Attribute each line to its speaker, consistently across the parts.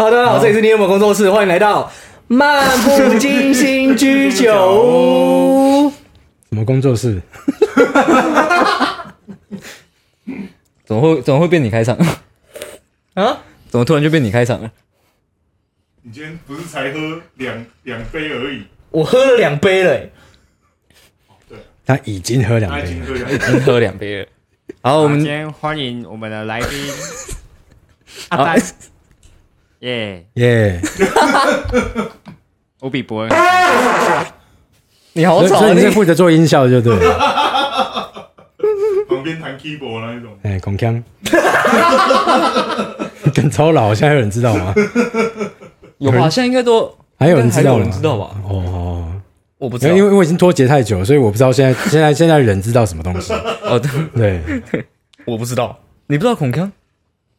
Speaker 1: 好，大家好，这里是你有没有工作室，欢迎来到漫不经心居酒屋。
Speaker 2: 什么工作室？
Speaker 3: 怎么会怎么会变你开场？
Speaker 1: 啊？
Speaker 3: 怎么突然就变你开场了？
Speaker 4: 你今天不是才喝两两杯而已，
Speaker 1: 我喝了两杯了、欸，
Speaker 2: 他已经喝两
Speaker 4: 他已
Speaker 2: 杯了。
Speaker 4: 喝两
Speaker 3: 已经喝两杯了。好，我
Speaker 5: 我们
Speaker 3: 们
Speaker 5: 今天欢迎我们的来宾 阿丹，耶，
Speaker 2: 耶！
Speaker 5: 我比伯恩
Speaker 3: 你好吵啊！
Speaker 2: 所以你是
Speaker 3: 你
Speaker 2: 负责做音效就对了。
Speaker 4: 旁边弹 keyboard 那一种。
Speaker 2: 哎，孔锵，更超老，现在有人知道吗？
Speaker 3: 有吧？现在应该都
Speaker 2: 还有人知道
Speaker 3: 有人知道吧？
Speaker 2: 哦，
Speaker 3: 我不知道，
Speaker 2: 因为因为我已经脱节太久，所以我不知道现在现在现在人知道什么东西。
Speaker 3: 哦，对，
Speaker 2: 对，
Speaker 1: 我不知道，
Speaker 3: 你不知道孔锵？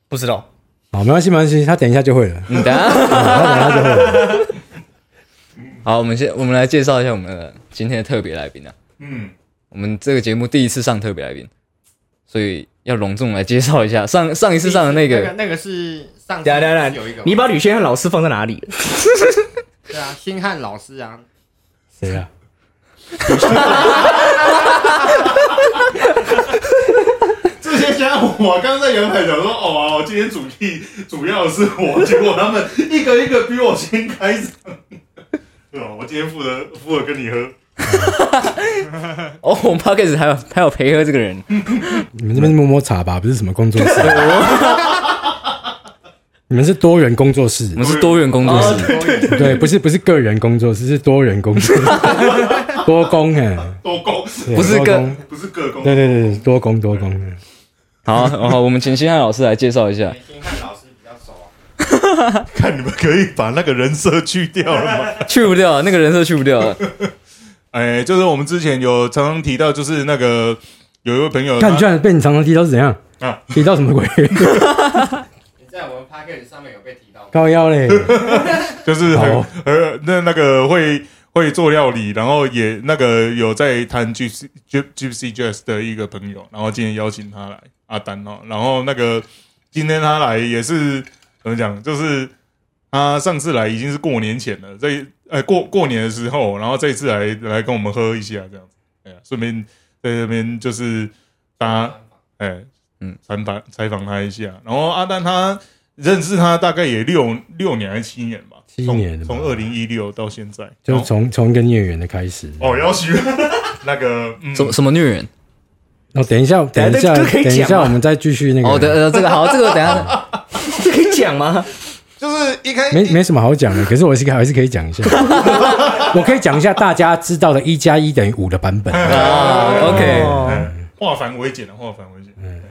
Speaker 1: 不知道。
Speaker 2: 好，没关系，没关系，他等一下就会了。
Speaker 3: 你等下。
Speaker 2: 他等一下就会了。
Speaker 3: 好，我们先我们来介绍一下我们的今天的特别来宾啊。
Speaker 4: 嗯，
Speaker 3: 我们这个节目第一次上特别来宾，所以要隆重来介绍一下上上一次上的那个
Speaker 5: 那个那个是上次
Speaker 1: 等一下等一下
Speaker 5: 有一个，
Speaker 1: 你把吕先汉老师放在哪里了？
Speaker 5: 对啊，星汉老师啊，
Speaker 2: 谁啊？
Speaker 4: 这些家伙，我刚刚在阳台讲说，哦，我今天主题主要的是我，结果他们一个一个比我先开场。对吧？我今天负责负责跟你喝，
Speaker 3: 哦，我们 p o d c a s 还有还有陪喝这个人，
Speaker 2: 你们这边是摸摸茶吧，不是什么工作室。你们是多元工作室
Speaker 3: 我，们是多元工作
Speaker 1: 哦
Speaker 3: 室，
Speaker 2: 对，不是不是个人工作室，是多人工作室，多工哎，
Speaker 4: 多工
Speaker 3: 不是个
Speaker 4: 不是个工。
Speaker 2: 对对对，多工多工。
Speaker 3: 好，好，我们请星汉老师来介绍一下。
Speaker 5: 星汉老师比较熟啊，
Speaker 4: 看你们可以把那个人设去掉了吗？
Speaker 3: 去不掉，那个人设去不掉了。
Speaker 4: 哎，就是我们之前有常常提到，就是那个有一位朋友，
Speaker 2: 看，你居然被你常常提到是怎样
Speaker 4: 啊？
Speaker 2: 提到什么鬼？
Speaker 5: 你在我们 p a c k a g e 上面有被提到吗，
Speaker 2: 高腰嘞！
Speaker 4: 就是很呃，那那个会会做料理，然后也那个有在弹 Gypsy Gyp- Gypsy Jazz 的一个朋友，然后今天邀请他来阿丹哦，然后那个今天他来也是怎么讲，就是他上次来已经是过年前了，这呃过过年的时候，然后这一次来来跟我们喝一下这样子，哎呀，顺便在这边就是大家哎
Speaker 3: 嗯。
Speaker 4: 嗯采访采访他一下，然后阿丹他认识他大概也六六年还是七年吧，
Speaker 2: 七年
Speaker 4: 从二零一六到现在，
Speaker 2: 就是从从一个孽缘的开始。
Speaker 4: 哦，要许 那个嗯。
Speaker 3: 什么什么虐人？
Speaker 2: 哦，等一下，等一下，等一下，我们再继续那个。
Speaker 3: 哦，对，呃，这个好，这个等一下。
Speaker 1: 这可以讲吗？
Speaker 4: 就是一开
Speaker 2: 没没什么好讲的，可是我是还是可以讲一下。我可以讲一下大家知道的一加一等于五的版本。
Speaker 3: 啊，OK，
Speaker 4: 化繁为简的化繁为简，嗯，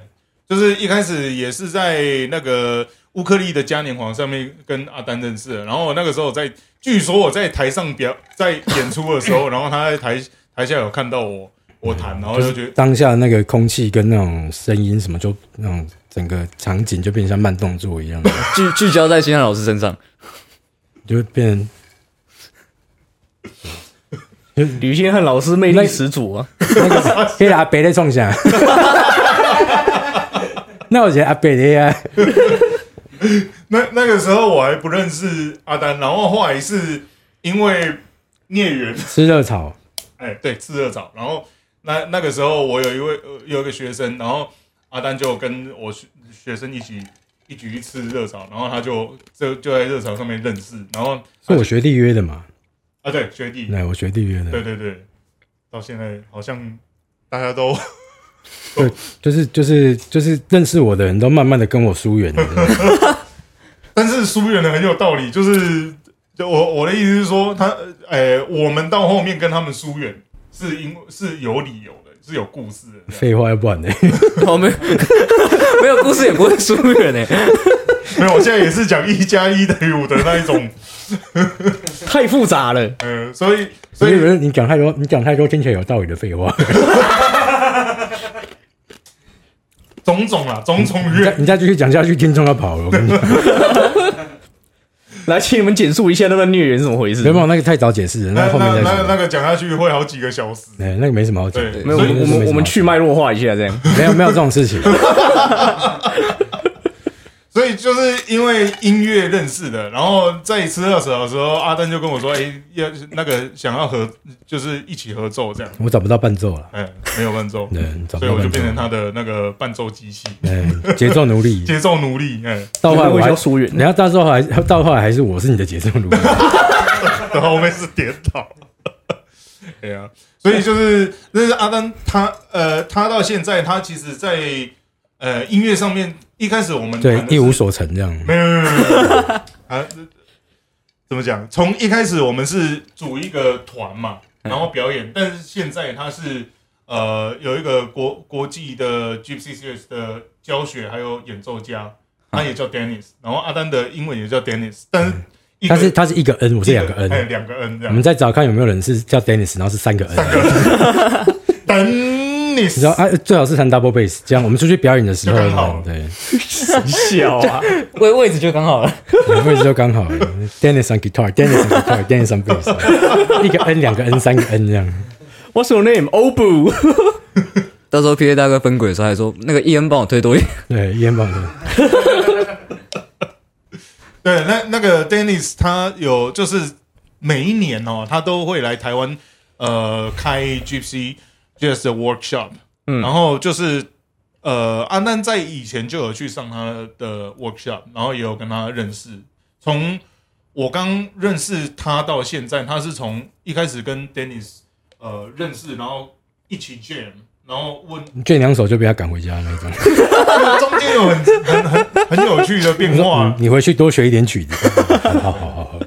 Speaker 4: 就是一开始也是在那个乌克丽的嘉年华上面跟阿丹认识的，然后那个时候在，据说我在台上表在演出的时候，然后他在台台下有看到我我弹，然后就觉得
Speaker 2: 当下那个空气跟那种声音什么，就那种整个场景就变成像慢动作一样，
Speaker 3: 聚聚焦在星汉老师身上。
Speaker 2: 就会变成
Speaker 1: 吕先汉老师魅力十足啊！
Speaker 2: 那个黑阿伯在冲下。那我觉得阿伯的呀，
Speaker 4: 那那个时候我还不认识阿丹，然后后来是因为孽缘，
Speaker 2: 吃热炒，
Speaker 4: 哎，对，吃热炒。然后那那个时候我有一位、呃、有一个学生，然后阿丹就跟我学学生一起一起去吃热炒，然后他就就就在热炒上面认识，然后
Speaker 2: 是我学弟约的嘛？
Speaker 4: 啊对学弟，
Speaker 2: 对，我学弟约的，
Speaker 4: 对对对，到现在好像大家都 对
Speaker 2: 就是就是就是认识我的人都慢慢的跟我疏远了。
Speaker 4: 但是疏远的很有道理，就是就我我的意思是说，他呃，我们到后面跟他们疏远，是因是有理由的，是有故事的。
Speaker 2: 废话，要不然呢？
Speaker 3: 我 们，没有 故事也不会疏远呢。
Speaker 4: 没有，我现在也是讲一加一等于五的那一种，
Speaker 1: 太复杂了。
Speaker 4: 呃，所以
Speaker 2: 所以你讲太多，你讲太多听起来有道理的废话。
Speaker 4: 种种啊，种种怨，
Speaker 2: 你再继续讲下去，听众要跑了。我跟你讲，
Speaker 1: 来，请你们简述一下那个虐人是怎么回事。
Speaker 2: 没有那个太早解释了，
Speaker 4: 那
Speaker 2: 那后面再说。
Speaker 4: 那那那个讲下去会好几个小时。
Speaker 2: 哎，那个没什么好讲的，
Speaker 4: 对
Speaker 1: 没有，我们我们去脉络化一下，这样。
Speaker 2: 没有没有这种事情。
Speaker 4: 所以就是因为音乐认识的，然后在吃二手的时候，阿登就跟我说：“哎、要那个想要合，就是一起合奏这样。
Speaker 2: 我找不到伴奏了”，
Speaker 4: 哎、没有伴奏，
Speaker 2: 对，找不
Speaker 4: 所以我就变成他的那个伴奏机器，
Speaker 2: 哎，节奏奴隶。
Speaker 4: 节奏奴隶。哎、
Speaker 1: 会
Speaker 2: 到后来我还
Speaker 1: 比较疏远
Speaker 2: 然后到时候还到后来还是我是你的节奏奴隶。
Speaker 4: 然后后面是颠倒。对啊，所以就是那是阿丹他呃，他到现在他其实在呃音乐上面，一开始我们
Speaker 2: 对一无所成这样。
Speaker 4: 没有没有没有 啊，怎么讲？从一开始我们是组一个团嘛，然后表演，但是现在他是呃有一个国国际的 Gypsy Series 的教学还有演奏家，他也叫 Dennis，然后阿丹的英文也叫 Dennis，但是一个
Speaker 2: 但是他是一个 N，我是两个
Speaker 4: 哎
Speaker 2: N。
Speaker 4: 两个 N 这样
Speaker 2: 我们。再找看有没有人是叫 Dennis，然后是三个 N。你知道
Speaker 4: Dennis，
Speaker 2: 啊，最好是弹 double bass，这样我们出去表演的时候
Speaker 4: 就刚好，
Speaker 2: 对，
Speaker 1: 小啊，
Speaker 3: 位位置就刚好了。
Speaker 2: 对位置就刚好了。Dennis on guitar，Dennis on guitar，Dennis on bass，一个 N，两个 N，三个 N 这样。
Speaker 1: What's your name? Obu。
Speaker 3: 到时候 P A 大哥分轨的时候还说，那个伊恩帮我推多一点。
Speaker 2: 对，烟棒的。
Speaker 4: 对，那那个 Dennis 他有就是每一年哦，他都会来台湾呃开 Gypsy Jazz 的 workshop，
Speaker 3: 嗯
Speaker 4: 然后就是呃阿丹在以前就有去上他的 workshop，然后也有跟他认识。从我刚认识他到现在，他是从一开始跟 Dennis 呃认识，然后一起 jam，然后问
Speaker 2: 卷两首就被他赶回家那种。
Speaker 4: 中间有很很很很有趣的变化
Speaker 2: 嗯，你回去多学一点曲子。好好好好。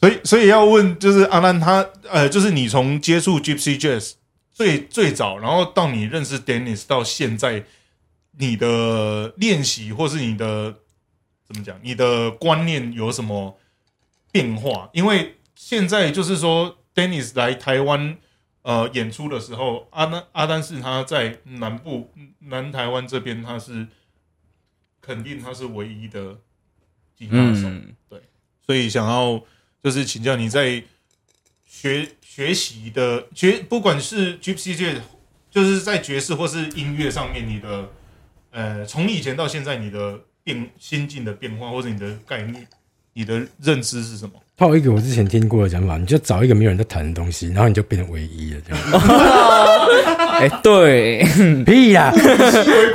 Speaker 4: 所以，所以要问，就是阿兰他，呃，就是你从接触 Gypsy Jazz 最最早，然后到你认识 Dennis 到现在，你的练习或是你的怎么讲，你的观念有什么变化？因为现在就是说，Dennis 来台湾呃演出的时候，阿丹阿丹是他在南部南台湾这边，他是肯定他是唯一的吉他手。
Speaker 3: 嗯，
Speaker 4: 所以想要就是请教你在学学习的学，不管是 Gypsy Jazz，就是在爵士或是音乐上面，你的呃，从以前到现在，你的变心境的变化，或者你的概念、你的认知是什么？
Speaker 2: 他有一个我之前听过的讲法，你就找一个没有人在弹的东西，然后你就变成唯一了，这样。
Speaker 3: 哎、对，
Speaker 2: 屁啦，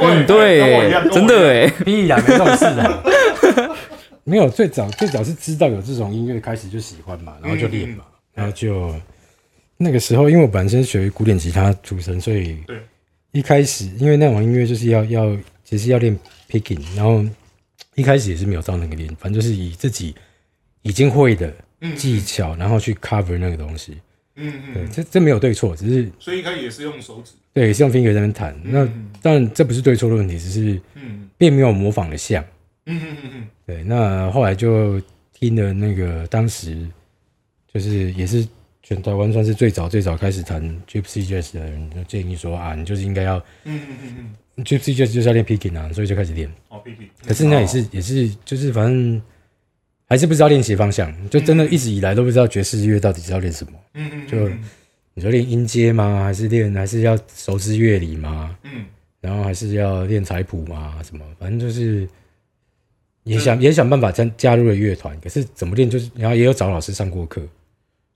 Speaker 3: 嗯，对，真的哎，
Speaker 2: 屁啦，没这种事啊。没有，最早最早是知道有这种音乐，开始就喜欢嘛，然后就练嘛，然后就那个时候，因为我本身学古典吉他出身，所以
Speaker 4: 对。
Speaker 2: 一开始因为那种音乐就是要要其实要练 picking，然后一开始也是没有照那个练，反正就是以自己已经会的技巧，然后去 cover 那个东西。
Speaker 4: 嗯
Speaker 2: 对，
Speaker 4: 嗯，
Speaker 2: 这这没有对错，只是
Speaker 4: 所以一开始也是用手指，
Speaker 2: 对也是用 finger 在那边弹。那
Speaker 4: 嗯。
Speaker 2: 当然这不是对错的问题，只是
Speaker 4: 嗯。
Speaker 2: 并没有模仿的像。
Speaker 4: 嗯嗯嗯嗯，
Speaker 2: 对，那后来就听了那个当时就是也是全台湾算是最早最早开始谈 Gypsy Jazz 的人，就建议说啊，你就是应该要
Speaker 4: 嗯嗯嗯嗯
Speaker 2: ，Gypsy Jazz 就是要练 picking 啊，所以就开始练。
Speaker 4: 哦，Peking
Speaker 2: 可是那也是也是就是反正还是不知道练习方向，就真的一直以来都不知道爵士乐到底是要练什么。
Speaker 4: 嗯嗯，
Speaker 2: 就你说练音阶吗？还是练还是要熟知乐理吗？
Speaker 4: 嗯。
Speaker 2: 然后还是要练彩谱吗，什么，反正就是也想也想办法加加入了乐团，可是怎么练就是，然后也有找老师上过课，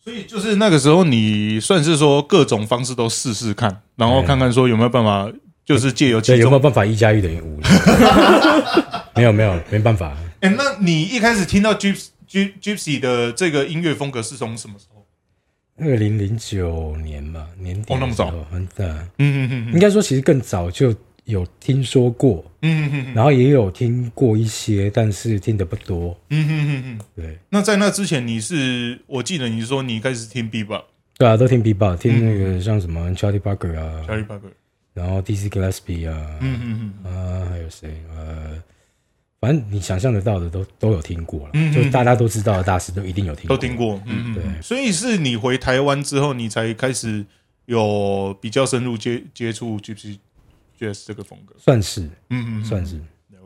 Speaker 4: 所以就是那个时候，你算是说各种方式都试试看，然后看看说有没有办法，就是借由
Speaker 2: 对，
Speaker 4: 其中。
Speaker 2: 有没有办法一加一等于五？没有没有，没办法。
Speaker 4: 哎，那你一开始听到 Gypsy Gyp- Gypsy 的这个音乐风格是从什么时候？
Speaker 2: 二零零九年吧，年底
Speaker 4: 哦那么早
Speaker 2: 很大。
Speaker 4: 嗯嗯嗯
Speaker 2: 应该说其实更早就有听说过，
Speaker 4: 嗯嗯嗯。
Speaker 2: 然后也有听过一些，但是听的不多。
Speaker 4: 嗯嗯嗯嗯。
Speaker 2: 对。
Speaker 4: 那在那之前，你是我记得你说你开始听 Bebop、
Speaker 2: 对啊，都听 B-Bop，听那个像什么 Charlie Parker 啊
Speaker 4: ，Charlie Parker，
Speaker 2: 然后 Dizzy Gillespie 啊，
Speaker 4: 嗯嗯嗯
Speaker 2: 啊，还有谁？呃，反正你想象得到的都都有听过了，
Speaker 4: 嗯
Speaker 2: 就大家都知道的大师都一定有听过，
Speaker 4: 都听。过，嗯嗯，
Speaker 2: 对
Speaker 4: 嗯。所以是你回台湾之后，你才开始有比较深入接接触 Gypsy Jazz 这个风格，
Speaker 2: 算是。
Speaker 4: 嗯嗯，
Speaker 2: 算是，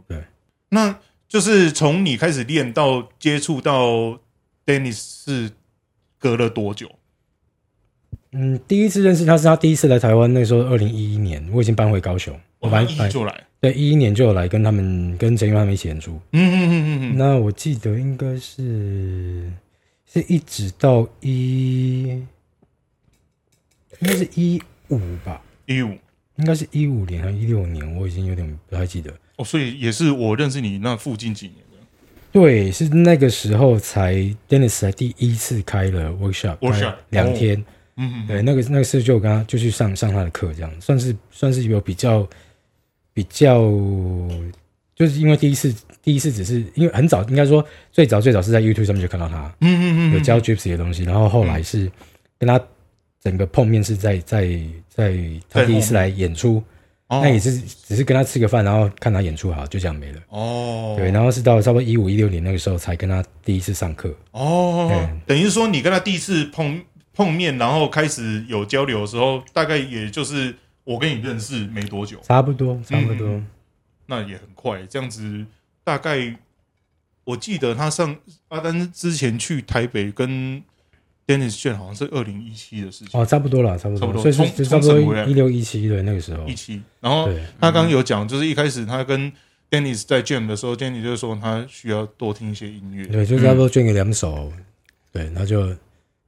Speaker 2: 对。
Speaker 4: 那就是从你开始练到接触到 Dennis 是隔了多久？
Speaker 2: 嗯，第一次认识他是他第一次来台湾，那时候二零一一年，我已经搬回高雄，我
Speaker 4: 我
Speaker 2: 搬来
Speaker 4: 一就来，
Speaker 2: 对一一年就有来跟他们跟陈玉他们一起演出。
Speaker 4: 嗯嗯嗯嗯嗯，
Speaker 2: 那我记得应该是是一直到一，应该是一五吧，
Speaker 4: 一五
Speaker 2: 应该是一五年还是一六年，我已经有点不太记得。
Speaker 4: 哦，所以也是我认识你那附近几年的
Speaker 2: 对，是那个时候才 Dennis 才第一次开了 workshop，workshop，两天。
Speaker 4: 嗯嗯，
Speaker 2: 对，那个那个是就跟他就去上上他的课，这样算是算是有比较比较，就是因为第一次第一次只是因为很早，应该说最早最早是在 YouTube 上面就看到他
Speaker 4: 嗯嗯嗯，
Speaker 2: 有教 Gypsy 的东西，然后后来是跟他整个碰面是在在在他第一次来演出，
Speaker 4: 哦
Speaker 2: 那也是只是跟他吃个饭，然后看他演出好，就这样没了。
Speaker 4: 哦，
Speaker 2: 对，然后是到差不多一五一六年那个时候才跟他第一次上课。
Speaker 4: 哦
Speaker 2: 对，
Speaker 4: 等于说你跟他第一次碰碰面，然后开始有交流的时候，大概也就是我跟你认识没多久，
Speaker 2: 差不多，差不多。
Speaker 4: 那也很快，这样子大概我记得他上阿丹之前去台北跟 Dennis 卷好像是二零一七的事情，
Speaker 2: 哦，差不多了，差不多，
Speaker 4: 差不多
Speaker 2: 所以差不多一六一七对那个时候。
Speaker 4: 一，七，然后，他刚刚有讲，就是一开始他跟 Dennis 在 jam 的时候，Dennis 就说他需要多听一些音乐，
Speaker 2: 对，就差不多卷给两首，对，然后就，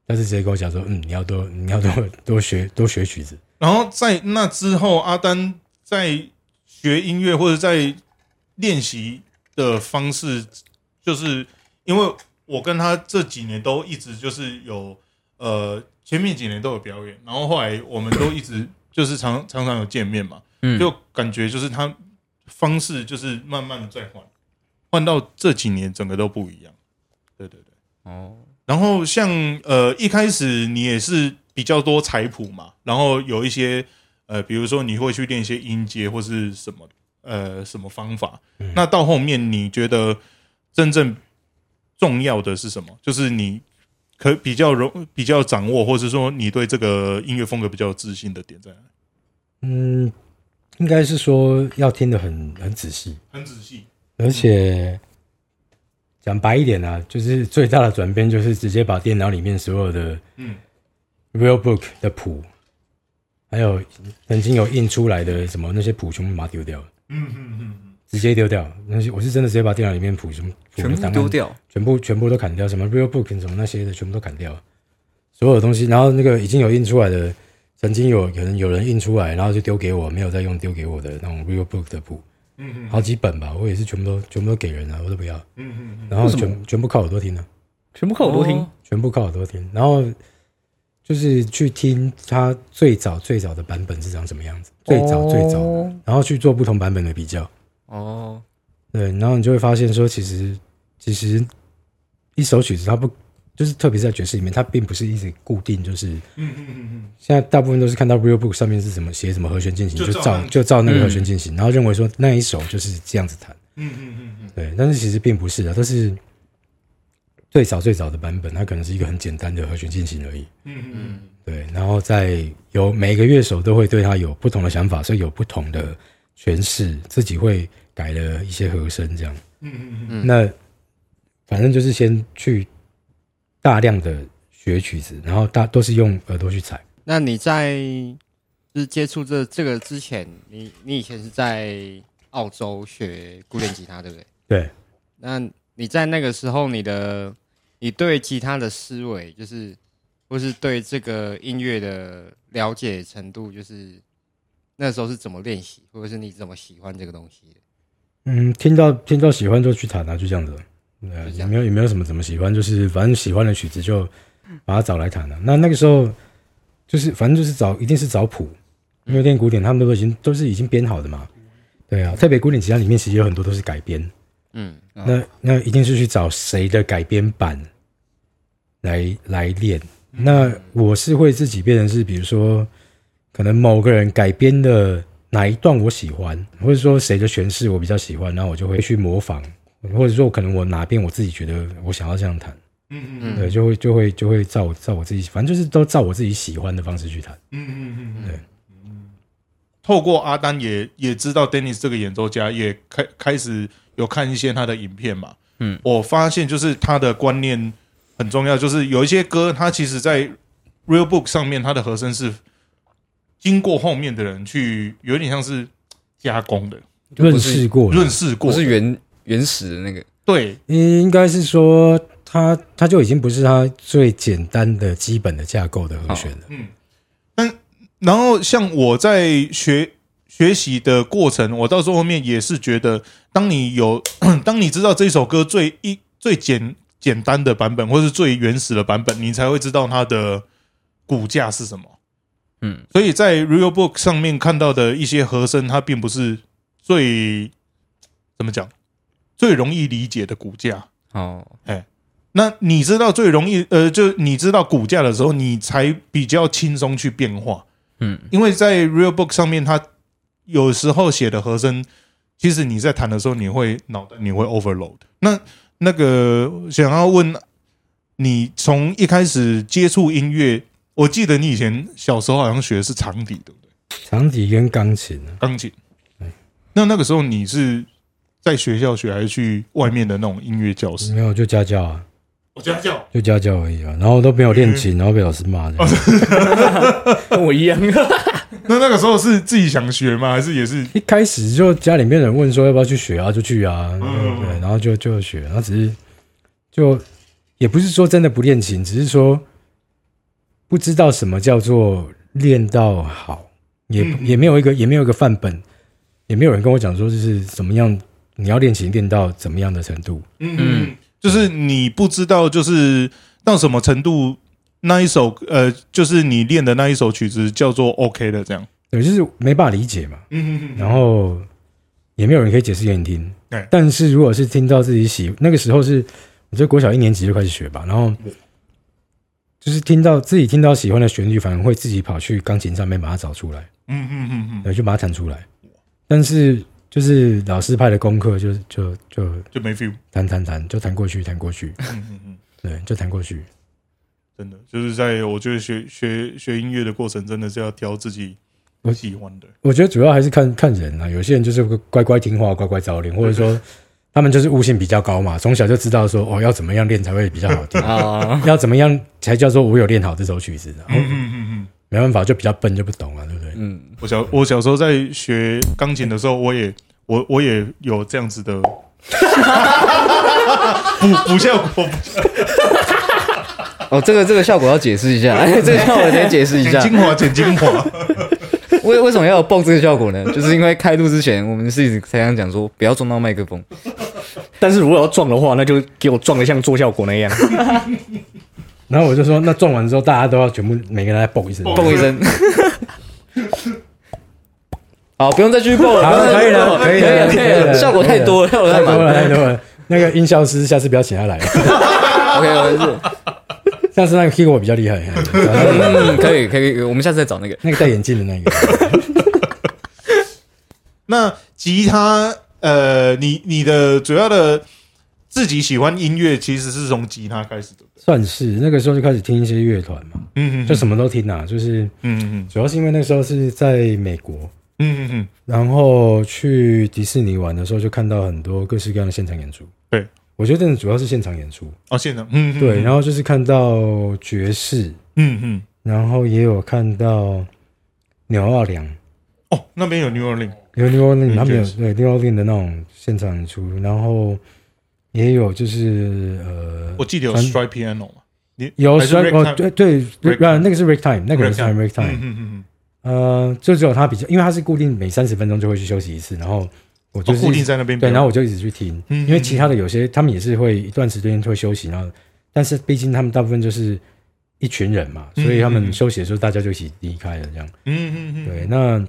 Speaker 2: 他是直接跟我讲说，嗯，你要多，你要多多学多学曲子，
Speaker 4: 然后在那之后，阿丹在学音乐或者在练习的方式，就是因为我跟他这几年都一直就是有呃前面几年都有表演，然后后来我们都一直就是常常常有见面嘛，
Speaker 3: 嗯。
Speaker 4: 就感觉就是他方式就是慢慢的在换，换到这几年整个都不一样，对对对。
Speaker 3: 哦，
Speaker 4: 然后像呃一开始你也是比较多彩谱嘛，然后有一些呃，比如说你会去练一些音阶或是什么呃什么方法，那到后面你觉得真正重要的是什么？就是你可比较容比较掌握，或者说你对这个音乐风格比较有自信的点在哪里？
Speaker 2: 嗯，应该是说要听得很很仔细，
Speaker 4: 很仔细，
Speaker 2: 而且讲白一点啊，就是最大的转变就是直接把电脑里面所有的
Speaker 4: 嗯。
Speaker 2: Real book 的谱，还有曾经有印出来的什么那些谱全部把它丢掉，
Speaker 4: 嗯嗯嗯
Speaker 2: 直接丢掉。那些我是真的直接把电脑里面谱什么谱
Speaker 3: 全部丢掉，
Speaker 2: 全部全部都砍掉，什么 real book 什么那些的全部都砍掉，所有东西。然后那个已经有印出来的，曾经有有人有人印出来，然后就丢给我，没有再用丢给我的那种 real book 的谱，
Speaker 4: 嗯嗯
Speaker 2: 好几本吧，我也是全部都全部都给人了，我都不要。
Speaker 4: 嗯嗯嗯
Speaker 2: 然后全全部靠耳朵听的，
Speaker 1: 全部靠耳朵听
Speaker 3: 哦。
Speaker 2: 全部靠耳朵听，然后就是去听它最早最早的版本是长什么样子，最早最早然后去做不同版本的比较。
Speaker 3: 哦，
Speaker 2: 对，然后你就会发现说，其实其实一首曲子它不就是特别是在爵士里面，它并不是一直固定，就是
Speaker 4: 嗯嗯嗯嗯。
Speaker 2: 现在大部分都是看到 real book 上面是怎么写什么和弦进行，就照
Speaker 4: 就照那个
Speaker 2: 就照那个和弦进行，然后认为说那一首就是这样子弹。
Speaker 4: 嗯嗯嗯嗯。
Speaker 2: 对，但是其实并不是的，都是最早最早的版本，它可能是一个很简单的和弦进行而已。
Speaker 4: 嗯。嗯。
Speaker 2: 对，然后在有每个乐手都会对它有不同的想法，所以有不同的诠释，自己会改了一些和声这样。
Speaker 4: 嗯嗯嗯
Speaker 2: 那反正就是先去大量的学曲子，然后大都是用耳朵去踩。
Speaker 5: 那你在就是接触这这个之前，你你以前是在澳洲学古典吉他，对不对？
Speaker 2: 对，
Speaker 5: 那你在那个时候，你的你对吉他的思维，就是或是对这个音乐的了解程度，就是那时候是怎么练习，或者是你怎么喜欢这个东西的？
Speaker 2: 嗯，听到听到喜欢就去弹啊，就这样子。也没有也没有什么怎么喜欢，就是反正喜欢的曲子就把它找来弹了、那那个时候就是反正就是找一定是找谱，因为练古典他们都已经都是已经编好的嘛。对啊，特别古典吉他里面其实有很多都是改编，
Speaker 5: 嗯，
Speaker 2: 那那一定是去找谁的改编版来来练。那我是会自己变成是，比如说，可能某个人改编的哪一段我喜欢，或者说谁的诠释我比较喜欢，然后我就会去模仿，或者说可能我哪边我自己觉得我想要这样弹，
Speaker 4: 嗯
Speaker 5: 嗯嗯
Speaker 2: 对，就会就会就会照我照我自己，反正就是都照我自己喜欢的方式去弹。
Speaker 4: 嗯嗯嗯嗯，
Speaker 2: 对。
Speaker 4: 透过阿丹也也知道 Dennis 这个演奏家，也开开始有看一些他的影片嘛。
Speaker 3: 嗯，
Speaker 4: 我发现就是他的观念很重要，就是有一些歌，他其实在 Real Book 上面他的和声是经过后面的人去，有点像是加工的、
Speaker 2: 润饰过了，
Speaker 4: 润饰过的，
Speaker 3: 不是原原始的那个，
Speaker 4: 对，
Speaker 2: 应该是说它它就已经不是它最简单的基本的架构的和弦了。嗯。
Speaker 4: 然后像我在学学习的过程，我到时候后面也是觉得，当你有 当你知道这首歌最一最简简单的版本，或是最原始的版本，你才会知道它的骨架是什么。
Speaker 3: 嗯，
Speaker 4: 所以在 Real Book 上面看到的一些和声，它并不是最怎么讲最容易理解的骨架。
Speaker 3: 哦，哎
Speaker 4: 那你知道最容易呃，就你知道骨架的时候，你才比较轻松去变化。
Speaker 3: 嗯，
Speaker 4: 因为在 Real Book 上面，它有时候写的和声，其实你在弹的时候，你会脑袋你会 overload。那那个想要问你，从一开始接触音乐，我记得你以前小时候好像学的是长笛，对不对？
Speaker 2: 长笛跟钢琴啊，
Speaker 4: 钢琴。那那个时候你是在学校学，还是去外面的那种音乐教室？
Speaker 2: 没有就家教啊，
Speaker 4: 我家教。
Speaker 2: 就家教而已啊。然后都没有练琴，然后被老师骂的。
Speaker 1: 跟我一样。
Speaker 4: 那那个时候是自己想学吗？还是也是？
Speaker 2: 一开始就家里面人问说要不要去学啊，就去啊，
Speaker 4: 嗯
Speaker 2: 对，然后就就学，然后只是就也不是说真的不练琴，只是说不知道什么叫做练到好，也、
Speaker 4: 嗯。
Speaker 2: 也没有一个也没有一个范本，也没有人跟我讲说就是怎么样你要练琴练到怎么样的程度，
Speaker 4: 嗯嗯，就是你不知道，就是到什么程度，那一首呃，就是你练的那一首曲子叫做 OK 的这样。
Speaker 2: 对，就是没办法理解嘛，
Speaker 4: 嗯嗯
Speaker 2: 然后也没有人可以解释给你听。
Speaker 4: 对。
Speaker 2: 但是如果是听到自己喜，那个时候是我觉得国小一年级就开始学吧，然后就是听到自己听到喜欢的旋律，反而会自己跑去钢琴上面把它找出来，
Speaker 4: 嗯嗯嗯嗯，
Speaker 2: 对，就把它弹出来。但是就是老师派的功课就，就就
Speaker 4: 就没 feel。
Speaker 2: 弹弹弹，就弹过去，弹过去，
Speaker 4: 嗯嗯嗯，
Speaker 2: 对，就弹过去。
Speaker 4: 真的就是在我觉得学学学音乐的过程，真的是要挑自己
Speaker 2: 我
Speaker 4: 喜欢的。
Speaker 2: 我觉得主要还是看看人啊，有些人就是乖乖听话，乖乖照练，或者说他们就是悟性比较高嘛，从小就知道说哦要怎么样练才会比较好听。
Speaker 3: 啊，
Speaker 2: 要怎么样才叫做我有练好这首曲子？然后
Speaker 4: 嗯嗯嗯嗯，
Speaker 2: 没办法，就比较笨，就不懂啊，对不对？
Speaker 3: 嗯，
Speaker 4: 我小我小时候在学钢琴的时候，我也我我也有这样子的 补补效果，
Speaker 3: 哦，这个这个效果要解释一下，哎，这个效果得解释一下，
Speaker 4: 剪精华，剪精华。
Speaker 3: 为为什么要有蹦这个效果呢？就是因为开录之前，我们是一直才想讲说不要撞到麦克风，
Speaker 1: 但是如果要撞的话，那就给我撞的像做效果那样。
Speaker 2: 然后我就说，那撞完之后，大家都要全部每个人来蹦一声，
Speaker 3: 蹦一声。好，不用再继续蹦了
Speaker 2: 可以了，可以了，
Speaker 3: 可以了效果太多了，
Speaker 2: 太多了，太多了。那个音效师下次不要请他来
Speaker 3: ，OK，没事，
Speaker 2: 上次那个 Kiko 比较厉害，
Speaker 3: 嗯，可以可以，我们下次再找那个。
Speaker 2: 那个戴眼镜的那个，
Speaker 4: 那吉他，呃，你你的主要的自己喜欢音乐，其实是从吉他开始的。
Speaker 2: 算是那个时候就开始听一些乐团嘛，
Speaker 4: 嗯嗯
Speaker 2: 就什么都听啊，就是
Speaker 4: 嗯嗯。
Speaker 2: 主要是因为那时候是在美国，
Speaker 4: 嗯嗯嗯，
Speaker 2: 然后去迪士尼玩的时候，就看到很多各式各样的现场演出。
Speaker 4: 对，
Speaker 2: 我觉得真的主要是现场演出。
Speaker 4: 哦，现场，嗯，嗯
Speaker 2: 对，然
Speaker 4: 后，
Speaker 2: 就是看到爵士，
Speaker 4: 嗯嗯，
Speaker 2: 然后也有看到纽奥良，
Speaker 4: 哦，那边有 New Orleans，
Speaker 2: 有 New Orleans，
Speaker 4: 嗯
Speaker 2: 他们有对 New Orleans 的那种现场演出，然后也有就是呃，
Speaker 4: 我记得有
Speaker 2: 传
Speaker 4: Strike Piano 嘛，你
Speaker 2: 有
Speaker 4: 还是
Speaker 2: Strike-
Speaker 4: Ragtime？
Speaker 2: 哦，对对，呃，那个是 Ragtime，那个人是
Speaker 4: Ragtime
Speaker 2: Ragtime，
Speaker 4: 嗯嗯嗯。
Speaker 2: 呃，就只有他比较，因为他是固定每三十分钟就会去休息一次，然后我就是
Speaker 4: 固定在那边
Speaker 2: 对，然后我就一直去听，
Speaker 4: 嗯
Speaker 2: 因为其他的有些他们也是会一段时间会休息，然后但是毕竟他们大部分就是一群人嘛，
Speaker 4: 嗯
Speaker 2: 所以他们休息的时候大家就一起离开了这样。
Speaker 4: 嗯嗯嗯，
Speaker 2: 对，那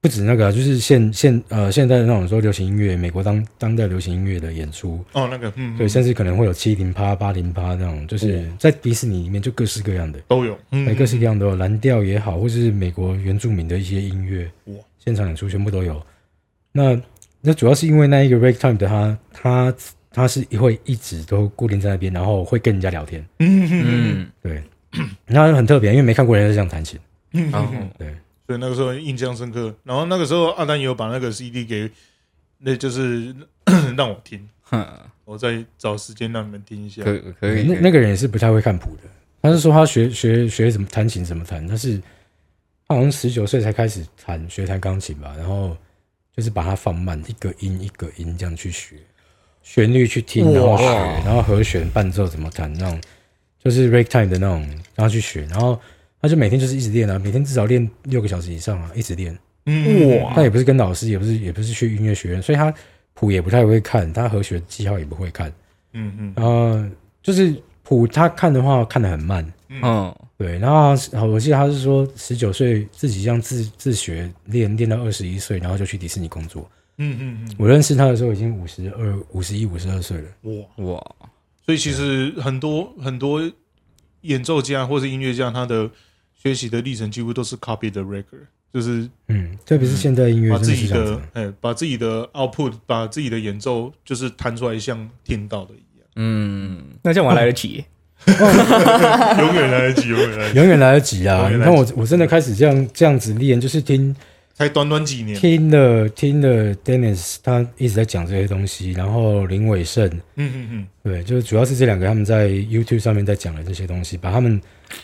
Speaker 2: 不止那个啊，就是现现呃现在的那种说流行音乐，美国当当代流行音乐的演出，
Speaker 4: 哦，那个，嗯，
Speaker 2: 对，
Speaker 4: 嗯
Speaker 2: 甚至可能会有七零趴、八零趴那种，就是在迪士尼里面就各式各样的，
Speaker 4: 都有，嗯，
Speaker 2: 对，各式各样都有，蓝调也好，或是美国原住民的一些音乐
Speaker 4: 哇，
Speaker 2: 现场演出全部都有。那那主要是因为那一个 r a k time 的他，他他是会一直都固定在那边，然后会跟人家聊天，
Speaker 4: 嗯
Speaker 2: 对，那很特别，因为没看过人家这样弹琴，
Speaker 4: 嗯，
Speaker 3: 然后
Speaker 4: 嗯
Speaker 2: 对，
Speaker 4: 所以那个时候印象深刻。然后那个时候阿丹也有把那个 CD 给，那就是 让我听，
Speaker 3: 哼。
Speaker 4: 我再找时间让你们听一下。
Speaker 3: 可可以，
Speaker 2: 那那个人也是不太会看谱的，他是说他学学学怎么弹琴怎么弹，他是他好像十九岁才开始弹学弹钢琴吧，然后就是把它放慢，一个音一个音这样去学，旋律去听，然后学，然后和弦伴奏怎么弹那种，就是 r a k time 的那种，然后去学，然后他就每天就是一直练啊，每天至少练六个小时以上啊，一直练。
Speaker 4: 嗯，
Speaker 1: 哇。
Speaker 2: 他也不是跟老师，也不是也不是去音乐学院，所以他谱也不太会看，他和弦记号也不会看，
Speaker 4: 嗯嗯。
Speaker 2: 然后就是谱他看的话看得很慢，
Speaker 3: 嗯，
Speaker 2: 对，然后我记得他是说十九岁自己这样自自学练练到二十一岁，然后就去迪士尼工作。
Speaker 4: 嗯嗯嗯，
Speaker 2: 我认识他的时候已经五十二、五十一、五十二岁了。
Speaker 4: 哇！
Speaker 3: 哇，
Speaker 4: 所以其实很多很多演奏家或是音乐家，他的学习的历程几乎都是 copy the record，就是
Speaker 2: 嗯，特别是现代音乐
Speaker 4: 把自己的。哎，把自己的 output，把自己的演奏就是弹出来，像听到的一样，
Speaker 3: 嗯，
Speaker 1: 那这样我还来得及。
Speaker 4: 永远来得及，永远来得及，
Speaker 2: 永远来得及啊！
Speaker 4: 永远来得及。
Speaker 2: 你看我，我真的开始这样这样子练，就是听
Speaker 4: 才短短几年，
Speaker 2: 听了听了 Dennis 他一直在讲这些东西，然后林伟胜，
Speaker 4: 嗯嗯嗯，
Speaker 2: 对，就是主要是这两个他们在 YouTube 上面在讲的这些东西，把他们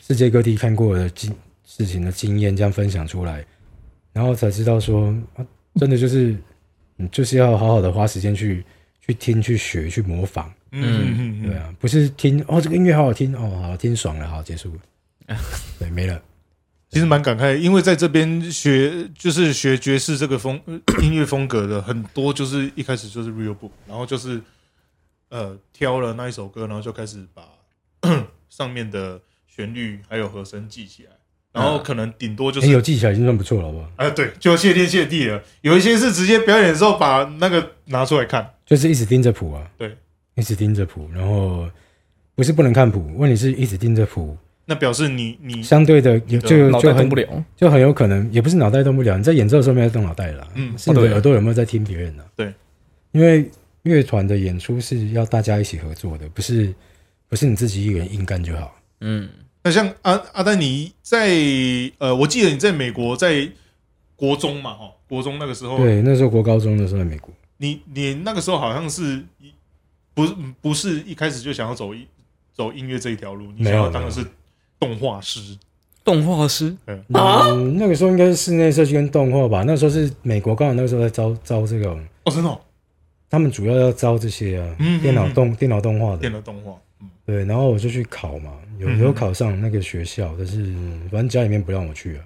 Speaker 2: 世界各地看过的经事情的经验这样分享出来，然后才知道说，啊、真的就是你就是要好好的花时间去去听、去学、去模仿，
Speaker 4: 嗯嗯嗯嗯，
Speaker 2: 对啊，不是听哦这个音乐好好听哦，好听爽了，好结束了，对，没了。
Speaker 4: 其实蛮感慨，因为在这边学就是学爵士这个风呃 音乐风格的很多，就是一开始就是 real book，然后就是呃挑了那一首歌，然后就开始把 上面的旋律还有和声记起来，然后可能顶多就
Speaker 2: 哎、
Speaker 4: 是
Speaker 2: 有记起来已经算不错了，好不好？
Speaker 4: 哎、对，就谢天谢地了。有一些是直接表演的时候把那个拿出来看，
Speaker 2: 就是一直盯着谱啊，
Speaker 4: 对，
Speaker 2: 一直盯着谱，然后不是不能看谱，问题是一直盯着谱，
Speaker 4: 那表示你你
Speaker 2: 相对的有就
Speaker 1: 脑
Speaker 2: 就很
Speaker 1: 袋动不了。
Speaker 2: 就很有可能，也不是脑袋动不了，你在演奏的时候没有动脑袋啦，
Speaker 4: 嗯
Speaker 2: 是你的耳朵有没有在听别人呢、
Speaker 4: 对，
Speaker 2: 因为乐团的演出是要大家一起合作的，不是不是你自己一个人硬干就好。
Speaker 3: 嗯，
Speaker 4: 那像阿阿丹尼在呃，我记得你在美国在国中嘛，哈，国中那个时候，
Speaker 2: 对，那时候国高中的时候在美国，
Speaker 4: 你你那个时候好像是一不是不是一开始就想要走一走音乐这一条路，你想
Speaker 2: 没有
Speaker 4: 要当的是动画师，
Speaker 3: 动画师，
Speaker 1: 啊
Speaker 2: 嗯，那个时候应该是室内设计跟动画吧，那时候是美国刚好那个时候在招招这个，
Speaker 4: 哦，真的、哦，
Speaker 2: 他们主要要招这些啊，
Speaker 4: 嗯
Speaker 2: 电脑动电脑动画的。
Speaker 4: 电，脑动画，嗯，
Speaker 2: 对，然后我就去考嘛，有
Speaker 4: 嗯
Speaker 2: 有考上那个学校，但是反正家里面不让我去啊，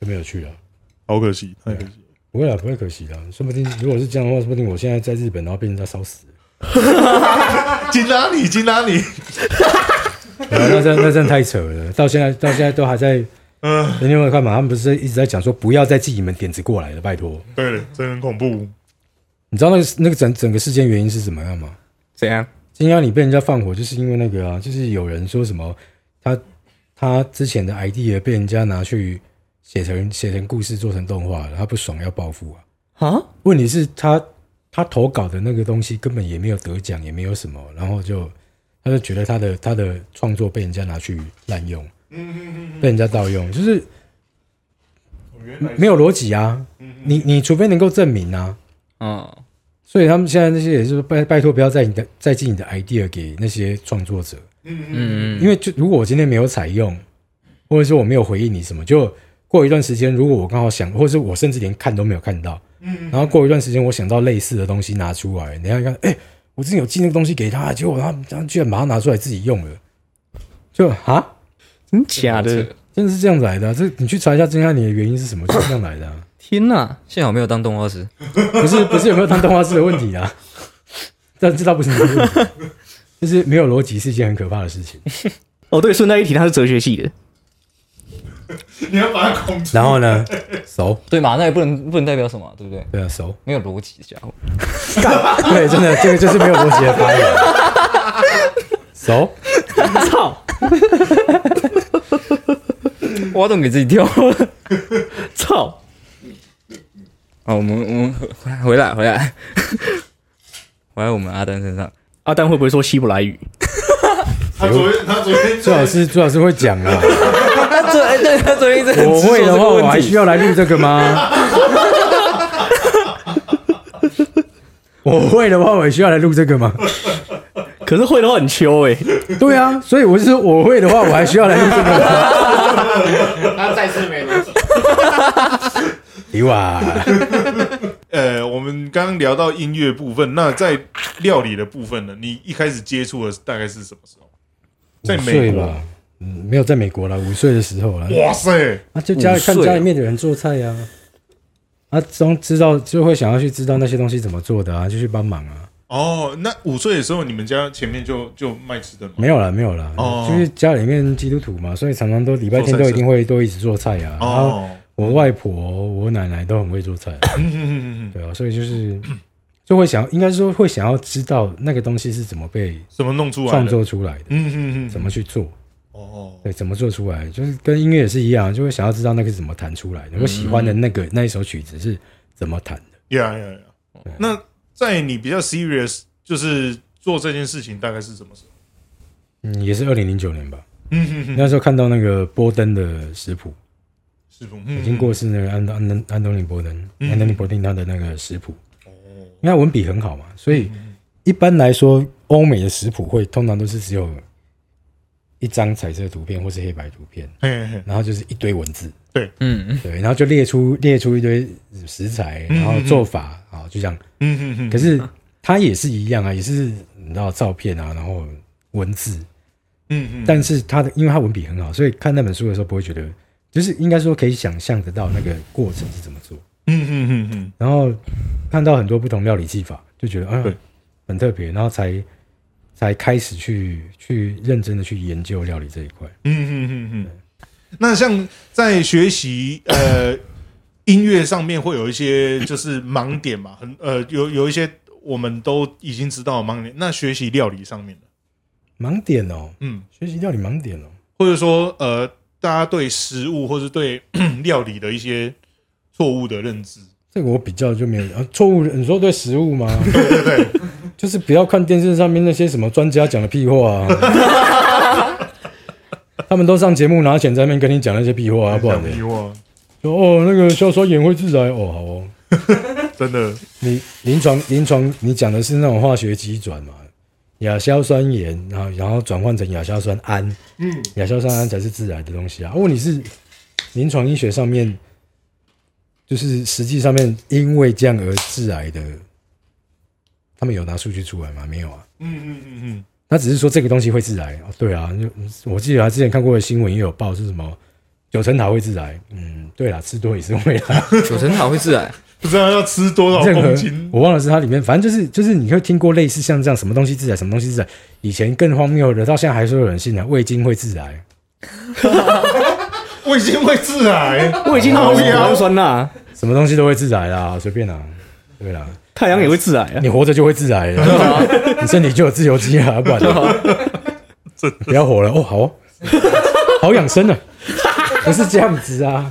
Speaker 2: 就没有去了。
Speaker 4: 好可惜，太可惜了。
Speaker 2: 不会啊，不会可惜的，说不定如果是这样的话，说不定我现在在日本，然后被人家烧死了。
Speaker 4: 金拉你，金拉你，
Speaker 2: 然 后那真那真太扯了，到现在到现在都还在。
Speaker 4: 嗯、
Speaker 2: 人家会干嘛？他们不是一直在讲说不要再寄你们点子过来了，拜托。
Speaker 4: 对了，真的很恐怖。
Speaker 2: 你知道那个那个整整个事件原因是怎么样吗？
Speaker 1: 怎样？
Speaker 2: 金鸭你被人家放火，就是因为那个啊，就是有人说什么他他之前的 idea 被人家拿去写成写成故事做成动画了，他不爽要报复啊。
Speaker 1: 啊？
Speaker 2: 问题是他他投稿的那个东西根本也没有得奖，也没有什么，然后就他就觉得他的他的创作被人家拿去滥用，被人家盗用，就是没有逻辑啊！你你除非能够证明啊，
Speaker 3: 嗯，
Speaker 2: 所以他们现在那些也是拜拜托不要再你的再寄你的 idea 给那些创作者，
Speaker 3: 嗯。
Speaker 2: 因为就如果我今天没有采用，或者说我没有回应你什么，就过一段时间，如果我刚好想，或者是我甚至连看都没有看到，然后过一段时间我想到类似的东西拿出来，你看看，哎、我之前有寄那个东西给他，结果他他居然把它拿出来自己用了，就啊，
Speaker 1: 真假的？
Speaker 2: 真的是这样子来的啊、这你去查一下真下你的原因是什么，就是这样来的、啊，
Speaker 1: 天哪！
Speaker 3: 幸好没有当动画师，
Speaker 2: 不是 不是有没有当动画师的问题啊，但这倒不是你的问题，就是没有逻辑是一件很可怕的事情。
Speaker 1: 哦，对，顺带一提，他是哲学系的。
Speaker 4: 你要把它控制。
Speaker 2: 然后呢，熟，
Speaker 3: 对嘛？那也不能不能代表什么，对不对？
Speaker 2: 对啊，熟。
Speaker 3: 没有逻辑的家伙，
Speaker 2: 对，真的，这个就是没有逻辑的发言。熟，
Speaker 1: 操！
Speaker 3: 挖洞给自己跳了。
Speaker 1: 操！
Speaker 3: 好，我们我们回回来回来回来我们阿丹身上，
Speaker 1: 阿丹会不会说希伯来语？
Speaker 4: 他昨天，他昨天
Speaker 2: 最好是最好是会讲啊。
Speaker 3: 哎对他昨天一直
Speaker 2: 我会的话，我还需要来录这个吗？我会的话，我还需要来录这个吗？
Speaker 1: 可是会的话很秋哎、
Speaker 2: 对啊，所以我是说我会的话，我还需要来录这个吗。
Speaker 5: 他再次没逻辑。
Speaker 2: 你哇，
Speaker 4: 呃，我们刚刚聊到音乐部分，那在料理的部分呢？你一开始接触的大概是什么时候？在
Speaker 2: 五
Speaker 4: 美国
Speaker 2: 吧，嗯，没有在美国了，五岁的时候了。
Speaker 4: 哇塞，
Speaker 2: 啊，就家里看家里面的人做菜呀、啊，啊，总知道就会想要去知道那些东西怎么做的啊，就去帮忙啊。
Speaker 4: 哦，那五岁的时候，你们家前面就就卖吃的吗？
Speaker 2: 没有啦，没有啦，
Speaker 4: 哦。
Speaker 2: 就是家里面基督徒嘛，所以常常都礼拜天都一定会都一直做菜啊。然后
Speaker 4: 哦，
Speaker 2: 我外婆、我奶奶都很会做菜，对啊，所以就是就会想，应该说会想要知道那个东西是怎么被
Speaker 4: 怎么弄出来的？
Speaker 2: 创作出来的，
Speaker 4: 嗯嗯嗯，
Speaker 2: 怎么去做，
Speaker 4: 哦，
Speaker 2: 对，怎么做出来，就是跟音乐也是一样，就会想要知道那个是怎么弹出来的，我喜欢的那个那一首曲子是怎么弹的。
Speaker 4: 呀呀呀！那在你比较 serious，就是做这件事情，大概是什么时候？
Speaker 2: 嗯，也是二零零九年吧，
Speaker 4: 嗯哼哼，
Speaker 2: 那时候看到那个波登的食谱，
Speaker 4: 师傅
Speaker 2: 已经过世那个安安安安东尼波登，
Speaker 4: 嗯
Speaker 2: 安东尼波登他的那个食谱，
Speaker 4: 哦，
Speaker 2: 因为文笔很好嘛，所以一般来说，欧美的食谱会通常都是只有一张彩色图片或是黑白图片，
Speaker 4: 嘿嘿。嘿，
Speaker 2: 然后就是一堆文字，
Speaker 3: 嗯，
Speaker 2: 对，然后就列出列出一堆食材，
Speaker 4: 嗯
Speaker 2: 然后做法啊，就这样。
Speaker 4: 嗯哼哼，
Speaker 2: 可是它也是一样啊，也是你知道照片啊，然后文字，
Speaker 4: 嗯嗯，
Speaker 2: 但是他的因为他文笔很好，所以看那本书的时候不会觉得，就是应该说可以想象得到那个过程是怎么做。
Speaker 4: 嗯哼哼哼，
Speaker 2: 然后看到很多不同料理技法，就觉得啊，很特别，然后才才开始去去认真的去研究料理这一块。
Speaker 4: 嗯嗯嗯嗯。那像在学习呃 音乐上面会有一些就是盲点嘛，很呃有有一些我们都已经知道的盲点。那学习料理上面的，
Speaker 2: 盲点哦，
Speaker 4: 嗯，
Speaker 2: 学习料理盲点哦，
Speaker 4: 或者说呃大家对食物或是对 料理的一些错误的认知，
Speaker 2: 这个我比较就没有啊，错误。你说对食物吗？
Speaker 4: 对 对对，
Speaker 2: 就是不要看电视上面那些什么专家讲的屁话啊。他们都上节目拿钱在那边跟你讲那些屁话啊，不然呢？
Speaker 4: 疑惑，
Speaker 2: 说哦，那个硝酸盐会致癌哦，好哦。
Speaker 4: 真的，
Speaker 2: 你临床临床你讲的是那种化学机转嘛，亚硝酸盐，然后然后转换成亚硝酸胺，
Speaker 4: 嗯，
Speaker 2: 亚硝酸胺才是致癌的东西啊。问题是临床医学上面，就是实际上面因为这样而致癌的，他们有拿数据出来吗？没有啊。
Speaker 4: 嗯嗯嗯嗯，
Speaker 2: 他只是说这个东西会致癌。哦，对啊，我记得他之前看过的新闻也有报是什么九层塔会致癌，嗯，对啦，吃多也是会啦。
Speaker 3: 九层塔会致癌，
Speaker 4: 不知道要吃多少公斤，
Speaker 2: 我忘了是它里面，反正就是就是你会听过类似像这样什么东西致癌，什么东西致癌。以前更荒谬的，到现在还说有人信啊，味精会致癌，
Speaker 4: 味精会致癌，
Speaker 1: 我已经好喜欢酸钠，
Speaker 2: 什么东西都会致癌啦，随便啦，对啦，
Speaker 1: 太阳也会致癌啊。
Speaker 2: 你活着就会致癌了，你身体就有自由基啊，不然呢不要活了哦，好哦，好养生啊，不是这样子啊。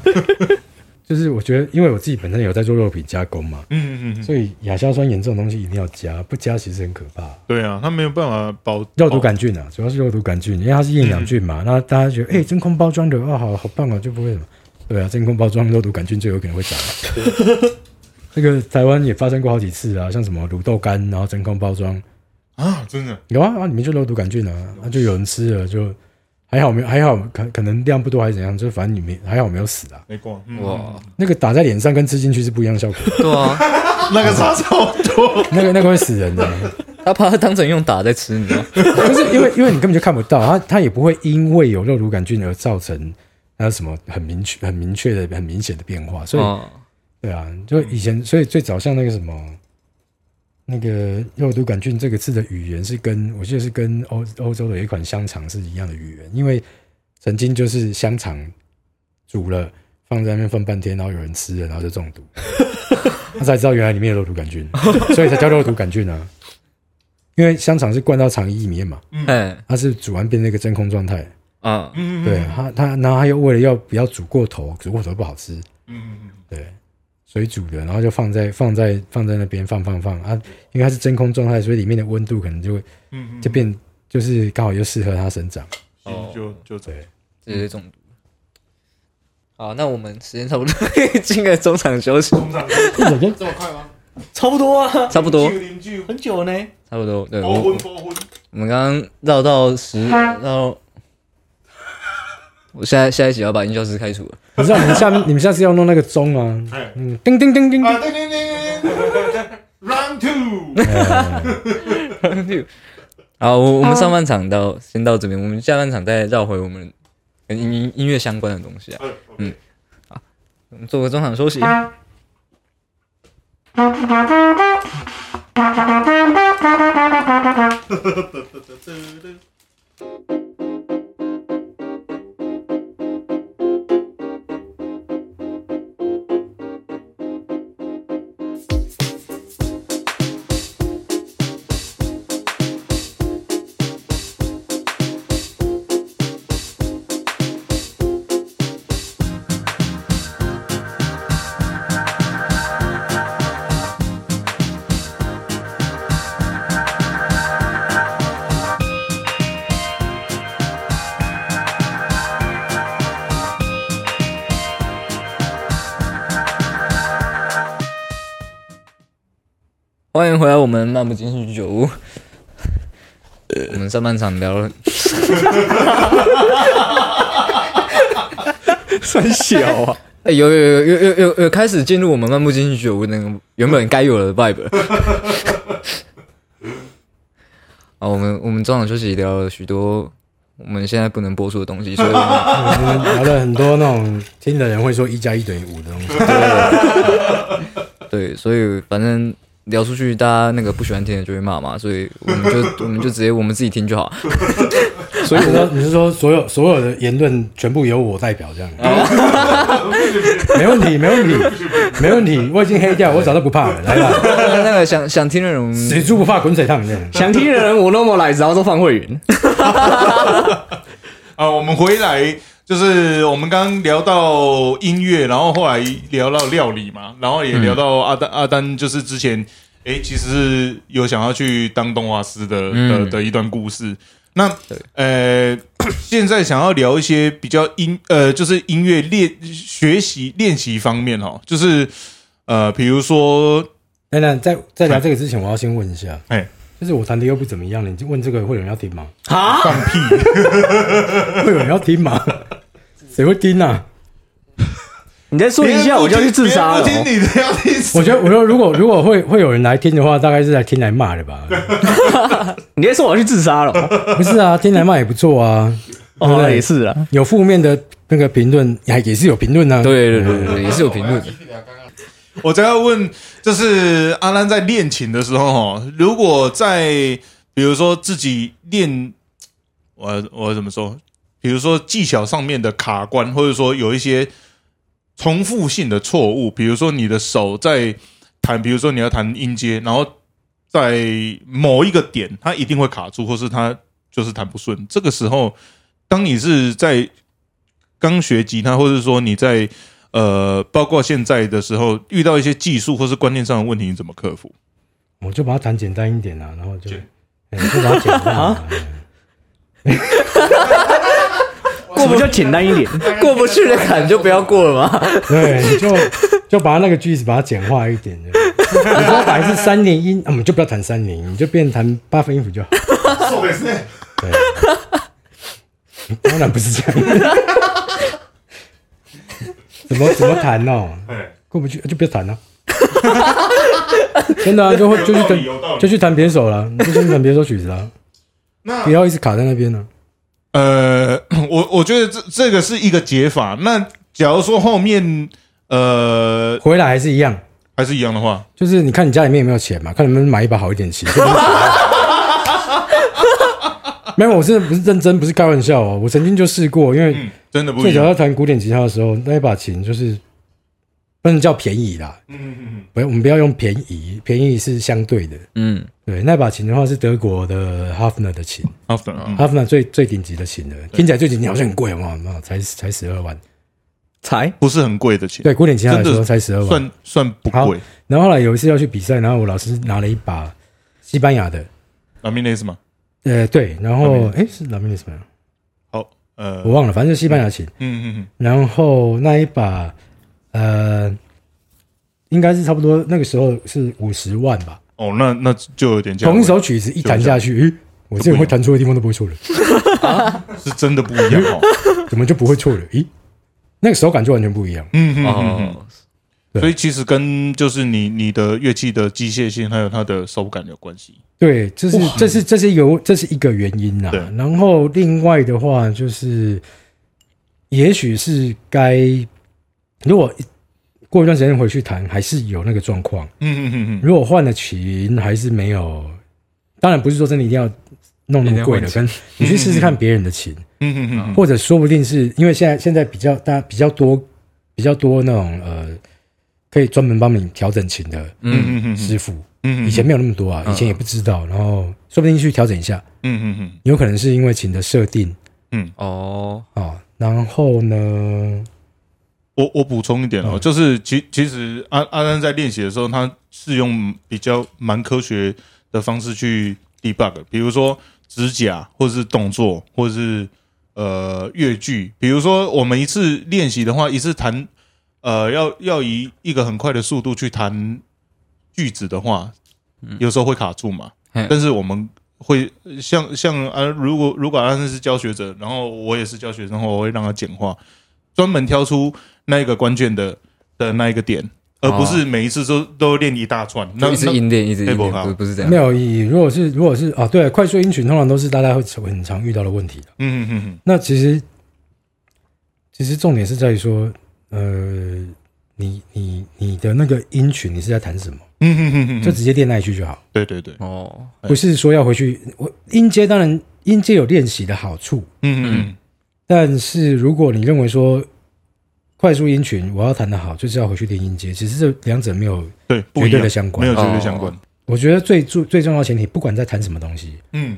Speaker 2: 就是我觉得，因为我自己本身有在做肉品加工嘛，
Speaker 4: 嗯嗯嗯，
Speaker 2: 所以亚硝酸盐这种东西一定要加，不加其实很可怕。
Speaker 4: 对啊，它没有办法保
Speaker 2: 肉毒杆菌啊，主要是肉毒杆菌，因为它是厌氧菌嘛。那大家觉得，哎、真空包装的哦，好好棒啊，就不会什么。对啊，真空包装肉毒杆菌最有可能会长 嘛。这个台湾也发生过好几次啊，像什么卤豆干，然后真空包装
Speaker 4: 啊，真的，
Speaker 2: 有啊，啊里面就肉毒杆菌啊，那、就有人吃了，就还好没有，还好可可能量不多还是怎样，就反正你没还好没有死啊。
Speaker 4: 没过，嗯
Speaker 3: 哇，
Speaker 2: 那个打在脸上跟吃进去是不一样的效果，
Speaker 3: 对啊，
Speaker 4: 那个差超多，
Speaker 2: 那个那个会死人的。
Speaker 3: 他怕他当成用打在吃，你知道吗？
Speaker 2: 就是因为因为你根本就看不到，它它也不会因为有肉毒杆菌而造成那什么很明确、很明确的、很明显的变化。所以、
Speaker 3: 哦，
Speaker 2: 对啊，就以前所以最早像那个什么那个肉毒杆菌这个字的语言是跟我记得是跟欧欧洲的一款香肠是一样的语言，因为曾经就是香肠煮了放在那边放半天，然后有人吃了，然后就中毒，他才知道原来里面有肉毒杆菌，所以才叫肉毒杆菌啊。因为香肠是灌到肠衣里面嘛，
Speaker 3: 嗯，
Speaker 2: 它是煮完变成一个真空状态，
Speaker 3: 啊，
Speaker 4: 嗯。
Speaker 2: 对它它，然后它又为了要不要煮过头，煮过头不好吃，
Speaker 4: 嗯嗯嗯。
Speaker 2: 对，水煮的，然后就放在放在放在那边放放放啊，因为它是真空状态，所以里面的温度可能就会
Speaker 4: 嗯
Speaker 2: 就变，就是刚好又适合它生长。
Speaker 4: 哦，就就这
Speaker 2: 对，
Speaker 3: 这是中毒。好，那我们时间差不多，进个中场休息，
Speaker 5: 这么快吗？
Speaker 1: 差不多啊，
Speaker 3: 差不多，
Speaker 4: 邻居
Speaker 1: 很久呢。
Speaker 3: 差不多，对，
Speaker 4: 包
Speaker 3: 我
Speaker 4: 婚包婚，
Speaker 3: 我们刚刚绕到十，绕，我下下一集要把音效师开除了。
Speaker 2: 你知道你们下 你们下次要弄那个钟啊，
Speaker 4: 哎。
Speaker 2: 嗯，叮叮叮叮叮，
Speaker 4: 啊，对对对对，Round Two，
Speaker 2: 哎
Speaker 3: 好，我我们上半场到先到这边，我们下半场再绕回我们跟音音乐相关的东西啊。嗯，好，我们做个中场休息。欢迎回来，我们漫不经心居酒屋。我们上半场聊了，
Speaker 1: 算小啊，
Speaker 3: 哎、有有有有有有有开始进入我们漫不经心居酒屋那个原本该有的 vibe 了。好，我们我们中场休息聊了许多我们现在不能播出的东西，所以我们
Speaker 2: 我们聊了很多那种听的人会说一加一等于五的东西。
Speaker 3: 对，所以反正聊出去，大家那个不喜欢听的就会骂嘛，所以我们就 我们就直接我们自己听就好。
Speaker 2: 所以你说你是说所有所有的言论全部由我代表这样？没问题，没问题，没问题，我已经黑掉，我早就不怕了。来吧，
Speaker 3: 那个想想听的人，
Speaker 2: 死猪不怕滚水烫这样。
Speaker 1: 想听的人我那么来，然后都放会员。
Speaker 4: 啊，我们回来就是我们刚刚聊到音乐，然后后来聊到料理嘛，然后也聊到阿丹、阿丹就是之前诶，其实是有想要去当动画师的的
Speaker 3: 嗯。
Speaker 4: 的一段故事。那呃，现在想要聊一些比较音呃，就是音乐练学习练习方面哦，就是呃，比如说
Speaker 2: 等等，在在聊这个之前，我要先问一下，
Speaker 4: 哎。
Speaker 2: 就是我弹的又不怎么样，你就问这个会有人要听吗？
Speaker 1: 啊，
Speaker 4: 放屁，
Speaker 2: 会有人要听吗？谁会听啊？
Speaker 1: 你再说一下，我就要去自杀了哦。
Speaker 4: 别人不听你的要听
Speaker 2: 我觉得，我说如果如果会会有人来听的话，大概是来听来骂的吧？
Speaker 1: 你再说我要去自杀了哦。
Speaker 2: 不是啊，听来骂也不错啊。
Speaker 1: 哦，
Speaker 2: 对
Speaker 1: 也是啊。
Speaker 2: 有负面的那个评论，也也是有评论啊。
Speaker 3: 对对对对，也是有评论的。
Speaker 4: 我再要问，就是阿兰在练琴的时候，哈，如果在比如说自己练，我我怎么说？比如说技巧上面的卡关，或者说有一些重复性的错误，比如说你的手在弹，比如说你要弹音阶，然后在某一个点它一定会卡住，或是它就是弹不顺。这个时候，当你是在刚学吉他，或者说你在呃，包括现在的时候遇到一些技术或是观念上的问题，你怎么克服？
Speaker 2: 我就把它弹简单一点啊，然后就，哎就把它简单啊。
Speaker 1: 过不就简单一点？
Speaker 3: 过不去的坎就不要过了嘛。
Speaker 2: 对，你就就把它那个句子把它简化一点。你说本来是三连音，我们就不要弹三连音，你就变弹八分音符就好。对，当然不是这样。怎么怎么弹哦？过不去就不要弹了、真的啊，就会就去就去弹别首了，就去弹别首曲子
Speaker 4: 了，
Speaker 2: 不要一直卡在那边呢、
Speaker 4: 呃，我我觉得这这个是一个解法。那假如说后面呃
Speaker 2: 回来还是一样，
Speaker 4: 还是一样的话，
Speaker 2: 就是你看你家里面有没有钱嘛，看能不能买一把好一点的琴。没有，我真的不是认真，不是开玩笑哦。我曾经就试过，因为
Speaker 4: 嗯，真的不
Speaker 2: 最早。要弹古典吉他的时候，那一把琴就是不能叫便宜啦，
Speaker 4: 嗯嗯嗯
Speaker 2: 不，我们不要用便宜，便宜是相对的。
Speaker 3: 嗯，
Speaker 2: 对，那把琴的话是德国的 Hafner 的琴
Speaker 4: ，after，嗯
Speaker 2: ，Hafner 最最顶级的琴了，听起来最顶级好像很贵嘛，那才才十二万。
Speaker 1: 才
Speaker 4: 不是很贵的琴，
Speaker 2: 对，古典吉他来说
Speaker 4: 真的
Speaker 2: 才十二万。
Speaker 4: 算算不
Speaker 2: 好
Speaker 4: 贵。
Speaker 2: 然后后来有一次要去比赛，然后我老师拿了一把西班牙的，
Speaker 4: 拉米内斯吗？
Speaker 2: 呃，对，然后诶是 l a m i n e s 吗？
Speaker 4: 好，呃，
Speaker 2: 我忘了，反正是西班牙琴。
Speaker 4: 嗯嗯嗯，
Speaker 2: 然后那一把，呃，应该是差不多那个时候是五十万吧。
Speaker 4: 哦，那那就有点价位
Speaker 2: 同一首曲子一弹下去，诶我这个会弹错的地方都不会错了，
Speaker 4: 是真的不一样哦。
Speaker 2: 怎么就不会错了？咦，那个手感就完全不一样。
Speaker 4: 嗯嗯嗯嗯。
Speaker 3: 哦，
Speaker 2: 对
Speaker 4: 所以其实跟就是你你的乐器的机械性还有它的手感有关系。
Speaker 2: 对，这是这是这是一个这是一个原因呐
Speaker 4: 对。
Speaker 2: 然后另外的话就是，也许是该如果过一段时间回去弹，还是有那个状况。
Speaker 4: 嗯嗯嗯嗯。
Speaker 2: 如果换了琴，还是没有。当然不是说真的一定要弄那么贵的，跟你去试试看别人的琴，
Speaker 4: 嗯嗯嗯
Speaker 2: 或者说不定是因为现在现在比较大家比较多比较多那种呃，可以专门帮你调整琴的
Speaker 4: 嗯嗯嗯
Speaker 2: 师傅。
Speaker 4: 嗯
Speaker 2: 以前没有那么多啊，以前也不知道，然后说不定去调整一下，
Speaker 4: 嗯嗯嗯
Speaker 2: 有可能是因为琴的设定嗯
Speaker 3: 哦，
Speaker 2: 啊。然后呢，
Speaker 4: 我我补充一点哦，
Speaker 2: 嗯
Speaker 4: 就是其其实阿阿丹在练习的时候，他是用比较蛮科学的方式去 debug，比如说指甲，或者是动作，或者是呃乐句。比如说我们一次练习的话，一次弹呃要要以一个很快的速度去弹句子的话，有时候会卡住嘛。
Speaker 3: 嗯
Speaker 4: 但是我们会像像啊，如果如果阿丹是教学者，然后我也是教学生我会让他简化，专门挑出那一个关键的的那一个点，而不是每一次都都练一大串。那
Speaker 3: 一直
Speaker 4: 那
Speaker 3: 音练，一直音不是不是这样
Speaker 2: 没。有意义。如果是如果是啊，对，快速音群通常都是大家会很常遇到的问题的。
Speaker 4: 嗯嗯嗯
Speaker 2: 那其实其实重点是在于说，呃，你你你的那个音群你是在弹什么，
Speaker 4: 嗯嗯嗯嗯，
Speaker 2: 就直接练那一句就好，
Speaker 4: 对对对，
Speaker 3: 哦，
Speaker 2: 不是说要回去。我音阶当然音阶有练习的好处，
Speaker 4: 嗯嗯
Speaker 2: 但是如果你认为说快速音群我要弹得好，就是要回去练音阶，其实这两者没有，
Speaker 4: 对，
Speaker 2: 绝对的，相关
Speaker 4: 没有绝对相关。
Speaker 2: 我觉得最最最重要的前提，不管在弹什么东西，
Speaker 4: 嗯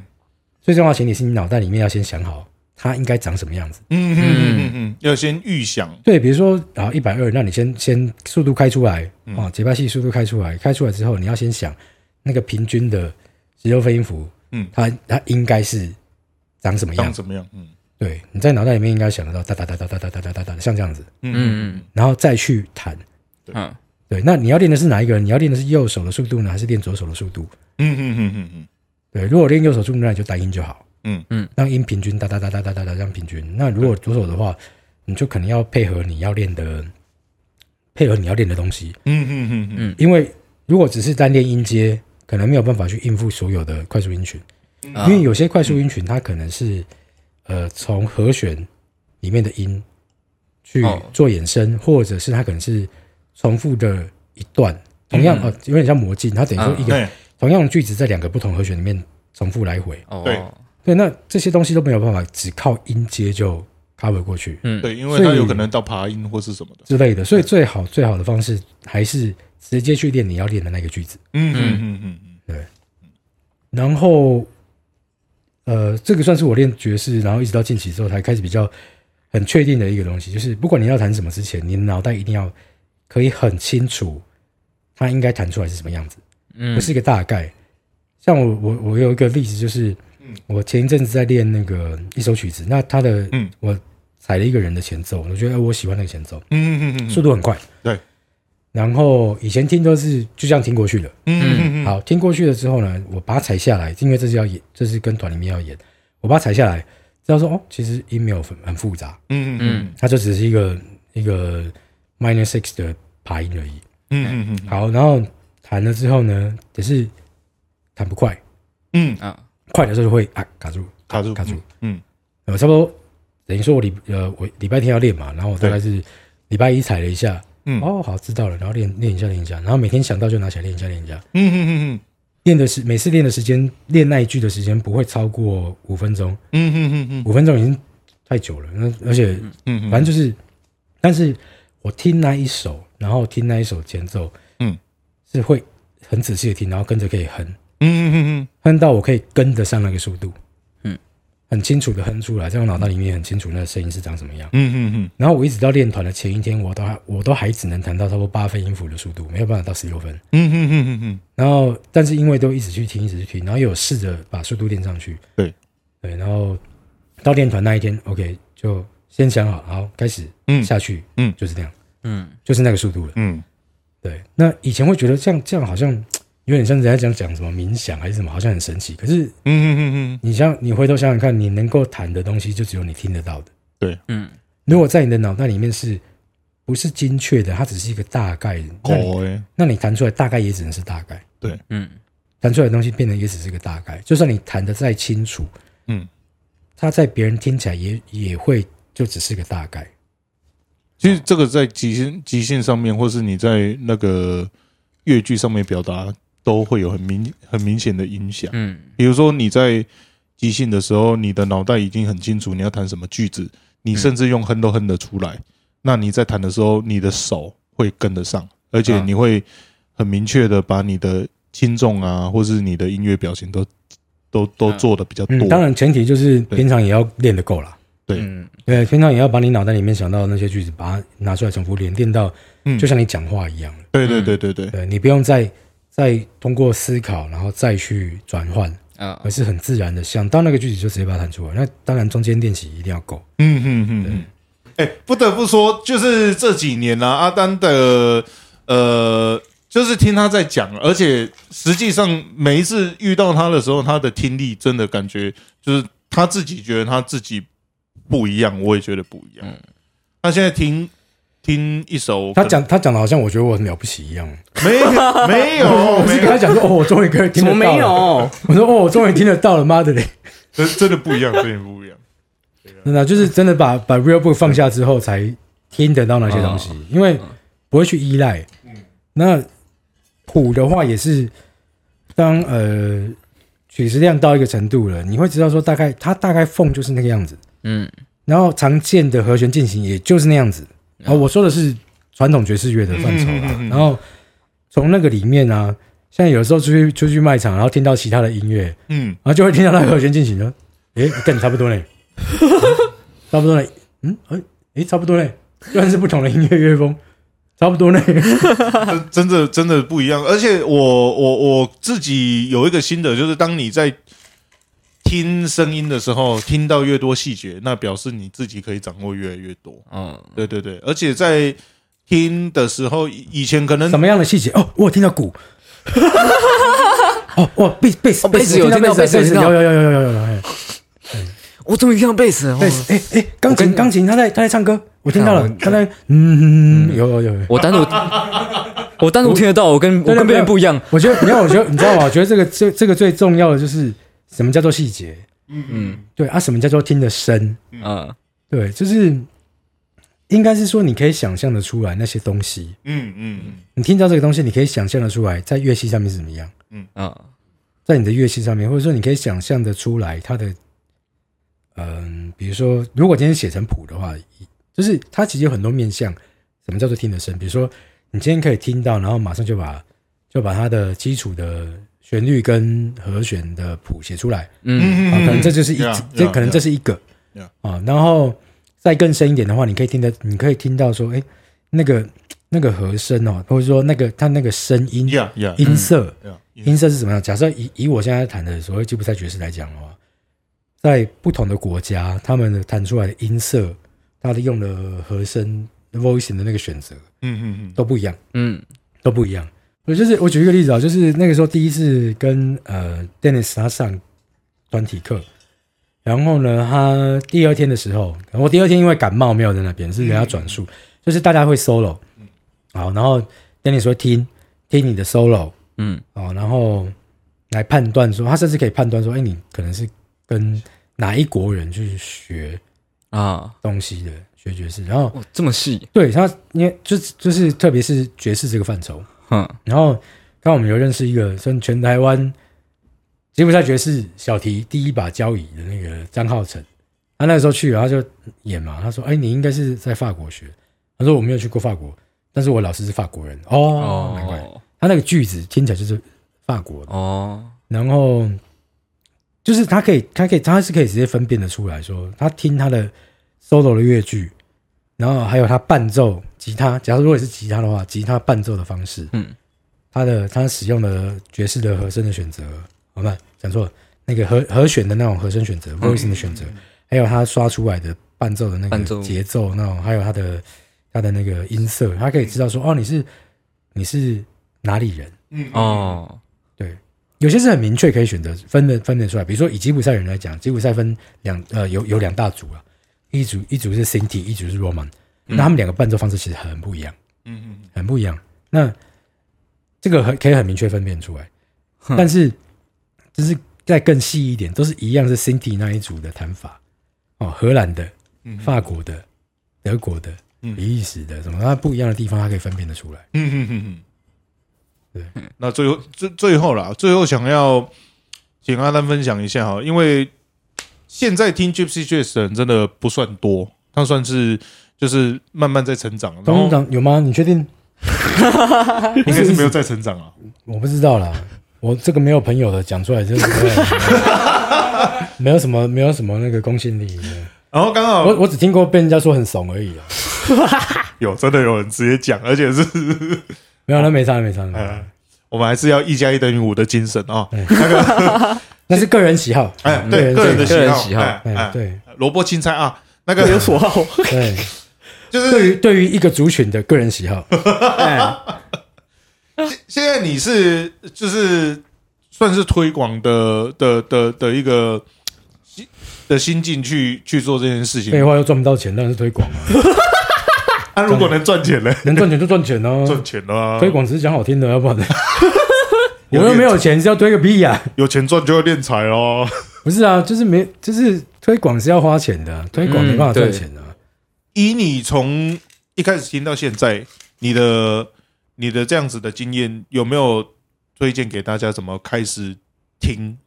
Speaker 2: 最重要的前提是你脑袋里面要先想好它应该长什么样子。
Speaker 4: 嗯嗯嗯嗯，要先预想。
Speaker 2: 对，比如说啊，一百二，那你先先速度开出来啊，节拍器速度开出来，开出来之后，你要先想那个平均的十六分音符，
Speaker 4: 嗯
Speaker 2: 它它应该是长什么样？
Speaker 4: 长什么样？嗯
Speaker 2: 对，你在脑袋里面应该想得到哒哒哒哒哒哒哒哒哒哒，像这样子，
Speaker 4: 嗯
Speaker 3: 嗯
Speaker 2: 然后再去弹。
Speaker 3: 嗯。
Speaker 2: 对，那你要练的是哪一个？你要练的是右手的速度呢，还是练左手的速度？
Speaker 4: 嗯嗯嗯嗯嗯
Speaker 2: 对，如果练右手速度，那你就单音就好，
Speaker 4: 嗯。
Speaker 3: 嗯，
Speaker 2: 让音平均哒哒哒哒哒哒哒这样平均。那如果左手的话，你就可能要配合你要练的，配合你要练的东西，
Speaker 4: 嗯嗯嗯嗯。
Speaker 2: 因为如果只是单练音阶，可能没有办法去应付所有的快速音群，
Speaker 3: 啊。
Speaker 2: 因为有些快速音群它可能是呃从和弦里面的音去
Speaker 3: 哦。
Speaker 2: 做衍生，或者是它可能是重复的一段，同样
Speaker 3: 嗯。
Speaker 2: 呃有点像魔镜，它等于说一个
Speaker 4: 对，
Speaker 2: 同样的句子在两个不同和弦里面重复来回。
Speaker 3: 哦，
Speaker 4: 对。
Speaker 2: 对，那这些东西都没有办法只靠音阶就 cover 过去。
Speaker 3: 嗯，
Speaker 4: 对，因为它有可能到爬音或是什么的。
Speaker 2: 之类的，所以最好最好的方式还是直接去练你要练的那个句子。
Speaker 4: 嗯嗯。嗯嗯嗯。对。
Speaker 2: 然后，呃，这个算是我练爵士，然后一直到近期之后才开始比较很确定的一个东西，就是不管你要弹什么之前，你脑袋一定要可以很清楚它应该弹出来是什么样子，
Speaker 3: 嗯
Speaker 2: 不是一个大概。像我我我有一个例子，就是
Speaker 4: 嗯
Speaker 2: 我前一阵子在练那个一首曲子，那它的
Speaker 4: 嗯
Speaker 2: 我踩了一个人的前奏，我觉得我喜欢那个前奏，
Speaker 4: 嗯嗯嗯
Speaker 2: 速度很快。
Speaker 4: 对。
Speaker 2: 然后以前听都是就这样听过去的，
Speaker 4: 嗯嗯。嗯，
Speaker 2: 好，听过去了之后呢，我把它踩下来，因为这是要演，这是跟团里面要演，我把它踩下来，知道说哦，其实音没有很很复杂，
Speaker 4: 嗯嗯
Speaker 3: 嗯。
Speaker 2: 它就只是一个一个 minor six 的爬音而已。
Speaker 4: 嗯嗯嗯，
Speaker 2: 好，然后弹了之后呢，只是弹不快，
Speaker 4: 嗯，
Speaker 3: 啊，
Speaker 2: 快的时候就会啊卡住，
Speaker 4: 卡住。
Speaker 2: 卡住。，
Speaker 4: 嗯。
Speaker 2: 呃，差不多等于说我礼呃我礼拜天要练嘛，然后我大概是礼拜一踩了一下，
Speaker 4: 嗯。
Speaker 2: 哦好知道了，然后练练一下练一下，然后每天想到就拿起来练一下练一下。
Speaker 4: 嗯嗯嗯嗯。
Speaker 2: 练的是每次练的时间，练那一句的时间不会超过五分钟，
Speaker 4: 嗯嗯嗯嗯。
Speaker 2: 五分钟已经太久了。那而且
Speaker 4: 嗯，
Speaker 2: 反正就是，但是我听那一首，然后听那一首前奏，
Speaker 4: 嗯，
Speaker 2: 是会很仔细的听，然后跟着可以哼，
Speaker 4: 嗯嗯嗯
Speaker 2: 哼到我可以跟得上那个速度，
Speaker 3: 嗯，
Speaker 2: 很清楚的哼出来，在我脑袋里面很清楚那个声音是长什么样。
Speaker 4: 嗯嗯嗯
Speaker 2: 然后我一直到练团的前一天，我都还我都还只能弹到差不多八分音符的速度，没有办法到十六分。
Speaker 4: 嗯嗯嗯嗯嗯
Speaker 2: 然后，但是因为都一直去听，一直去听，然后也有试着把速度练上去。
Speaker 4: 对
Speaker 2: 对，然后到练团那一天，OK，就先想好，好开始
Speaker 4: 嗯
Speaker 2: 下去，
Speaker 4: 嗯
Speaker 2: 就是这样，
Speaker 3: 嗯
Speaker 2: 就是那个速度了。
Speaker 4: 嗯
Speaker 2: 对，那以前会觉得这样这样好像有点像人家讲讲什么冥想还是什么，好像很神奇。可是
Speaker 4: 嗯嗯嗯嗯，
Speaker 2: 你像你回头想想看，你能够弹的东西就只有你听得到的。
Speaker 3: 对嗯
Speaker 2: 如果在你的脑袋里面是不是精确的，它只是一个大概，那你弹出来大概也只能是大概，对
Speaker 3: 嗯
Speaker 2: 弹出来的东西变得也只是个大概。就算你弹的再清楚，
Speaker 4: 嗯，
Speaker 2: 它在别人听起来也也会就只是个大概。
Speaker 4: 其实这个在即兴即兴上面，或是你在那个乐句上面表达，都会有很明很明显的影响。
Speaker 3: 嗯
Speaker 4: 比如说你在即兴的时候，你的脑袋已经很清楚你要弹什么句子，你甚至用哼都哼得出来。那你在弹的时候，你的手会跟得上，而且
Speaker 3: 嗯
Speaker 4: 你会很明确的把你的轻重啊，或是你的音乐表情都都都
Speaker 3: 嗯
Speaker 4: 做的比较多。
Speaker 2: 嗯，当然前提就是平常也要练得够了。
Speaker 4: 对
Speaker 3: 嗯
Speaker 2: 对，平常也要把你脑袋里面想到的那些句子，把它拿出来重复练，练到
Speaker 4: 嗯
Speaker 2: 就像你讲话一样。
Speaker 4: 对对对对对，
Speaker 2: 对你不用再再通过思考，然后再去转换，
Speaker 3: 啊
Speaker 2: 而是很自然的想到那个句子就直接把它弹出来。那当然中间练习一定要够。
Speaker 4: 嗯嗯嗯嗯。哎、不得不说，就是这几年呢、阿丹的呃，就是听他在讲，而且实际上每一次遇到他的时候，他的听力真的感觉就是他自己觉得他自己不一样，我也觉得不一样。
Speaker 3: 嗯
Speaker 4: 他现在听听一首，
Speaker 2: 他讲他讲的好像我觉得我很了不起一样。
Speaker 4: 没没有
Speaker 2: 我是，跟他讲说，哦，我终于可以听得到了。
Speaker 1: 没有？
Speaker 2: 我说，哦，我终于听得到了，妈的嘞！
Speaker 4: 真真的不一样，真的不一样。
Speaker 2: 真的就是真的把把 real book 放下之后，才听得到那些东西，因为不会去依赖。那谱的话也是，当呃曲子量到一个程度了，你会知道说大概它大概缝就是那个样子，
Speaker 3: 嗯
Speaker 2: 然后常见的和弦进行也就是那样子。哦，我说的是传统爵士乐的范畴啦。
Speaker 4: 嗯嗯嗯嗯。
Speaker 2: 然后从那个里面啊，像有时候出去出去卖场，然后听到其他的音乐，
Speaker 4: 嗯，
Speaker 2: 然后就会听到那个和弦进行的，诶，跟你差不多嘞，差不多嘞，嗯，诶，诶，差不多嘞，虽然是不同的音乐乐风，差不多嘞，
Speaker 4: 真真的真的不一样。而且我我我自己有一个心得，就是当你在听声音的时候，听到越多细节，那表示你自己可以掌握越来越多。
Speaker 3: 嗯，
Speaker 4: 对对对，而且在听的时候，以前可能
Speaker 2: 什么样的细节？哦，我听到鼓。哦，哇，贝贝斯，
Speaker 3: 贝斯有听到贝斯，有
Speaker 2: 有有有有有有。
Speaker 3: 我终于听到贝斯，
Speaker 2: 贝斯，哎哎，钢琴钢琴，他在他在唱歌，我听到了，他在，嗯，有有有，
Speaker 3: 我单独。我单独听得到，我跟我跟别人不一样。
Speaker 2: 我觉得你看，我觉得你知道吗？我觉得这个这这个最重要的就是，什么叫做细节？
Speaker 3: 嗯嗯
Speaker 2: 对啊，什么叫做听得深？
Speaker 3: 啊
Speaker 2: 对，就是应该是说你可以想象的出来那些东西，
Speaker 4: 嗯嗯嗯
Speaker 2: 你听到这个东西，你可以想象的出来在乐器上面是怎么样，嗯
Speaker 3: 啊
Speaker 2: 在你的乐器上面，或者说你可以想象的出来它的，嗯、比如说如果今天写成谱的话，就是它其实有很多面向。什么叫做听得深？比如说你今天可以听到，然后马上就把就把它的基础的旋律跟和弦的谱写出来，
Speaker 3: 嗯
Speaker 2: 啊，可能这就是一这可能这是一个.啊，然后再更深一点的话，你可以听得，你可以听到说，哎，那个那个和声哦，或者说那个它那个声音
Speaker 4: 呀呀
Speaker 2: 音色，
Speaker 4: 呀，
Speaker 2: 音色是怎么样？假设以以我现在弹的所谓吉普赛爵士来讲的话，在不同的国家，他们弹出来的音色，它的用的和声 voicing 的那个选择
Speaker 4: 嗯嗯嗯
Speaker 2: 都不一样。
Speaker 3: 嗯
Speaker 2: 都不一样。我就是我举一个例子啊，就是那个时候第一次跟呃 Dennis 他上团体课，然后呢，他第二天的时候，我第二天因为感冒没有在那边，是给他转述，就是大家会 solo，好，然后 Dennis 说听听你的 solo
Speaker 3: 嗯
Speaker 2: 哦，然后来判断说，他甚至可以判断说，哎，你可能是跟哪一国人去学
Speaker 3: 啊，
Speaker 2: 东西的，学爵士，然后
Speaker 3: 哇这么细，
Speaker 2: 对他，因为就是就是特别是爵士这个范畴。
Speaker 3: 哼
Speaker 2: 然后刚好我们有认识一个算全台湾吉普赛爵士小提第一把交椅的那个张浩成，他那时候去，然后就演嘛，他说：“哎，你应该是在法国学。”他说：“我没有去过法国，但是我老师是法国人。”哦，难怪。
Speaker 3: 哦
Speaker 2: 他那个句子听起来就是法国。的，
Speaker 3: 哦。
Speaker 2: 然后就是他可以，他可以，他是可以直接分辨得出来说，他听他的 solo 的乐句，然后还有他伴奏吉他，假如如果是吉他的话，吉他伴奏的方式，
Speaker 3: 嗯，
Speaker 2: 他的他使用的爵士的和声的选择，好吧，讲错了，那个和和弦的那种和声选择，voicing 的选择，还有他刷出来的伴奏的那个
Speaker 3: 伴奏。
Speaker 2: 节奏那种，还有他的他的那个音色，他可以知道说，哦，你是你是哪里人。
Speaker 4: 嗯。
Speaker 3: 哦。对。
Speaker 2: 有些是很明确可以选择分的分得出来，比如说以吉普赛人来讲，吉普赛分两呃有有两大组啊，一组一组是 Cinti，一组是 Roman，、那他们两个伴奏方式其实很不一样，
Speaker 4: 嗯嗯
Speaker 2: 很不一样。那这个很可以很明确分辨出来，但是就是再更细一点，都是一样是 Cinti 那一组的弹法哦，荷兰的、
Speaker 4: 嗯
Speaker 2: 法国的、德国的、
Speaker 4: 嗯
Speaker 2: 比利时的，什么它不一样的地方，它可以分辨得出来。
Speaker 4: 嗯嗯嗯嗯，
Speaker 2: 对。
Speaker 4: 那最后最最后啦，最后想要请阿丹分享一下哈，因为现在听 Gypsy Jazz 的人真的不算多，他算是就是慢慢在成长，然后
Speaker 2: 董事长有吗？你确定？
Speaker 4: 应该是没有在成长啊。
Speaker 2: 我不知道啦，我这个没有朋友的讲出来就是没有没有什么没有什么那个公信力的。
Speaker 4: 然后刚好
Speaker 2: 我我只听过被人家说很怂而已啊，
Speaker 4: 有真的有人直接讲，而且是
Speaker 2: 没有那没差没差，没
Speaker 4: 我们还是要一加一等于五的精神啊。
Speaker 2: 那个那是个人喜好。
Speaker 4: 哎，对个人的
Speaker 3: 个人
Speaker 4: 喜
Speaker 3: 喜好
Speaker 2: 哎，对
Speaker 4: 萝卜青菜啊，那个
Speaker 1: 有所好。
Speaker 2: 对，
Speaker 4: 就是
Speaker 2: 对于对于一个族群的个人喜好，
Speaker 1: 哎，
Speaker 4: 现在你是就是算是推广的的的的一个心的心境去去做这件事情
Speaker 2: 废。话又赚不到钱，当然是推广啊，
Speaker 4: 啊，如果能赚钱呢？
Speaker 2: 能赚钱就赚钱哦。
Speaker 4: 赚钱了啊，
Speaker 2: 推广只是讲好听的，要不然我又 没有钱，是要推个屁呀、
Speaker 4: 有钱赚就要练财哦。
Speaker 2: 不是啊，就是没，就是推广是要花钱的啊，推广没办法赚钱的啊。
Speaker 4: 以你从一开始听到现在，你的你的这样子的经验，有没有推荐给大家怎么开始听？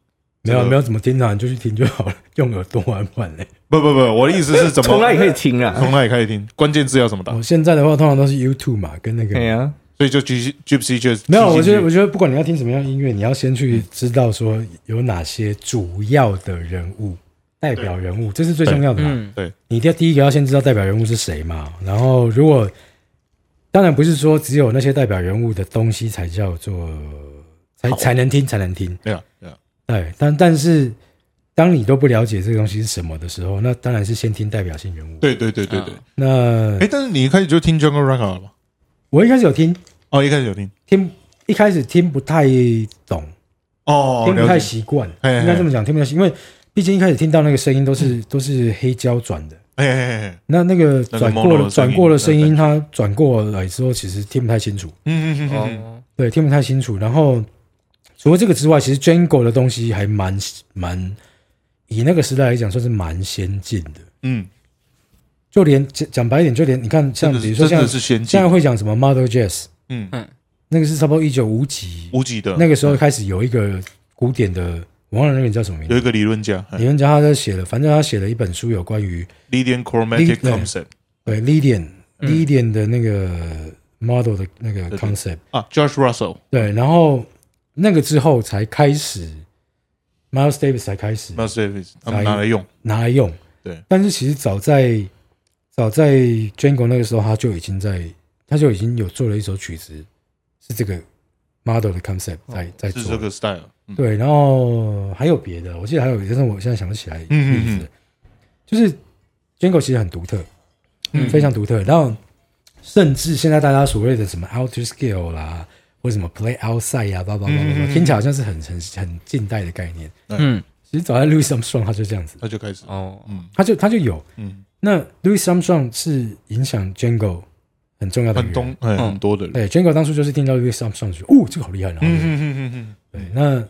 Speaker 2: 没有没有怎么听啊，你就去听就好了，用耳朵玩玩嘞。
Speaker 4: 不不不，我的意思是怎么
Speaker 1: 从哪里可以听啊？
Speaker 4: 从哪里可以听？关键字要怎么打？
Speaker 2: 我现在的话，通常都是 YouTube 嘛，跟那个
Speaker 1: 对呀，
Speaker 4: 所以就 G Gypsy 就
Speaker 2: 没有。我觉得，我觉得不管你要听什么样音乐，你要先去知道说有哪些主要的人物、代表人物，这是最重要的嘛。
Speaker 3: 嗯，
Speaker 2: 你第第一个要先知道代表人物是谁嘛，然后如果当然不是说只有那些代表人物的东西才叫做才才能听才能听，
Speaker 4: 对啊对啊，
Speaker 2: 对，但但是当你都不了解这个东西是什么的时候，那当然是先听代表性人物。
Speaker 4: 对对对对对。
Speaker 2: 那
Speaker 4: 哎，但是你一开始就听 Jungle Rock 了吗？
Speaker 2: 我一开始有听
Speaker 4: 哦，一开始有听。
Speaker 2: 听，一开始听不太懂，
Speaker 4: 哦，
Speaker 2: 听不太习惯，
Speaker 4: 嘿嘿
Speaker 2: 应该这么讲，听不太习，因为毕竟一开始听到那个声音都是都是黑胶转的。
Speaker 4: 哎哎哎哎，
Speaker 2: 那那个转过了
Speaker 4: 的声音
Speaker 2: 转过了声音，它转过来之后，其实听不太清楚。
Speaker 4: 嗯嗯嗯嗯，
Speaker 3: 哦，
Speaker 2: 对，听不太清楚。然后除了这个之外，其实 Django 的东西还蛮蛮，以那个时代来讲，算是蛮先进的。
Speaker 4: 嗯，
Speaker 2: 就连讲讲白一点，就连你看，像比如说像
Speaker 4: 真的是先
Speaker 2: 现在，会讲什么 Model Jazz，
Speaker 4: 嗯嗯，
Speaker 2: 那个是差不多一九五几
Speaker 4: 五几的
Speaker 2: 那个时候开始有一个古典的，我忘了那个人叫什么名字。
Speaker 4: 有一个理论家
Speaker 2: 理论家他在写了，反正他写了一本书，有关于
Speaker 4: Lydian Chromatic Concept
Speaker 2: 对 Lydian 的那个 model 的那个 concept。
Speaker 4: 啊，George Russell
Speaker 2: 对，然后那个之后才开始，Miles Davis 才开始
Speaker 4: Miles Davis 他们拿来用，
Speaker 2: 拿来用。
Speaker 4: 对，
Speaker 2: 但是其实早在早在 Django 那个时候，他就已经在，他就已经有做了一首曲子，是这个 model 的 concept 在、在做
Speaker 4: 是这。个 style，嗯
Speaker 2: 对，然后还有别的，我记得还有，但是我现在想不起来例
Speaker 4: 嗯嗯
Speaker 2: 子。就是 Django 其实很独特，
Speaker 4: 嗯。
Speaker 2: 非常独特。然后甚至现在大家所谓的什么 outer scale 啦，或者什么 play outside 呀、叭叭叭听起来好像是很很很近代的概念。
Speaker 3: 嗯，
Speaker 2: 其实早在 Louis Armstrong 他就这样子，
Speaker 4: 他就开始，
Speaker 3: 哦，
Speaker 4: 嗯。
Speaker 2: 他就他就有。
Speaker 4: 嗯，
Speaker 2: 那 Louis Armstrong 是影响 Django 很重要的。
Speaker 4: 很东很很多的人，
Speaker 2: 对 Django 当初就是听到 Louis Armstrong 就觉得哦，这个好厉害，然后就
Speaker 4: 嗯嗯嗯嗯。
Speaker 2: 对，那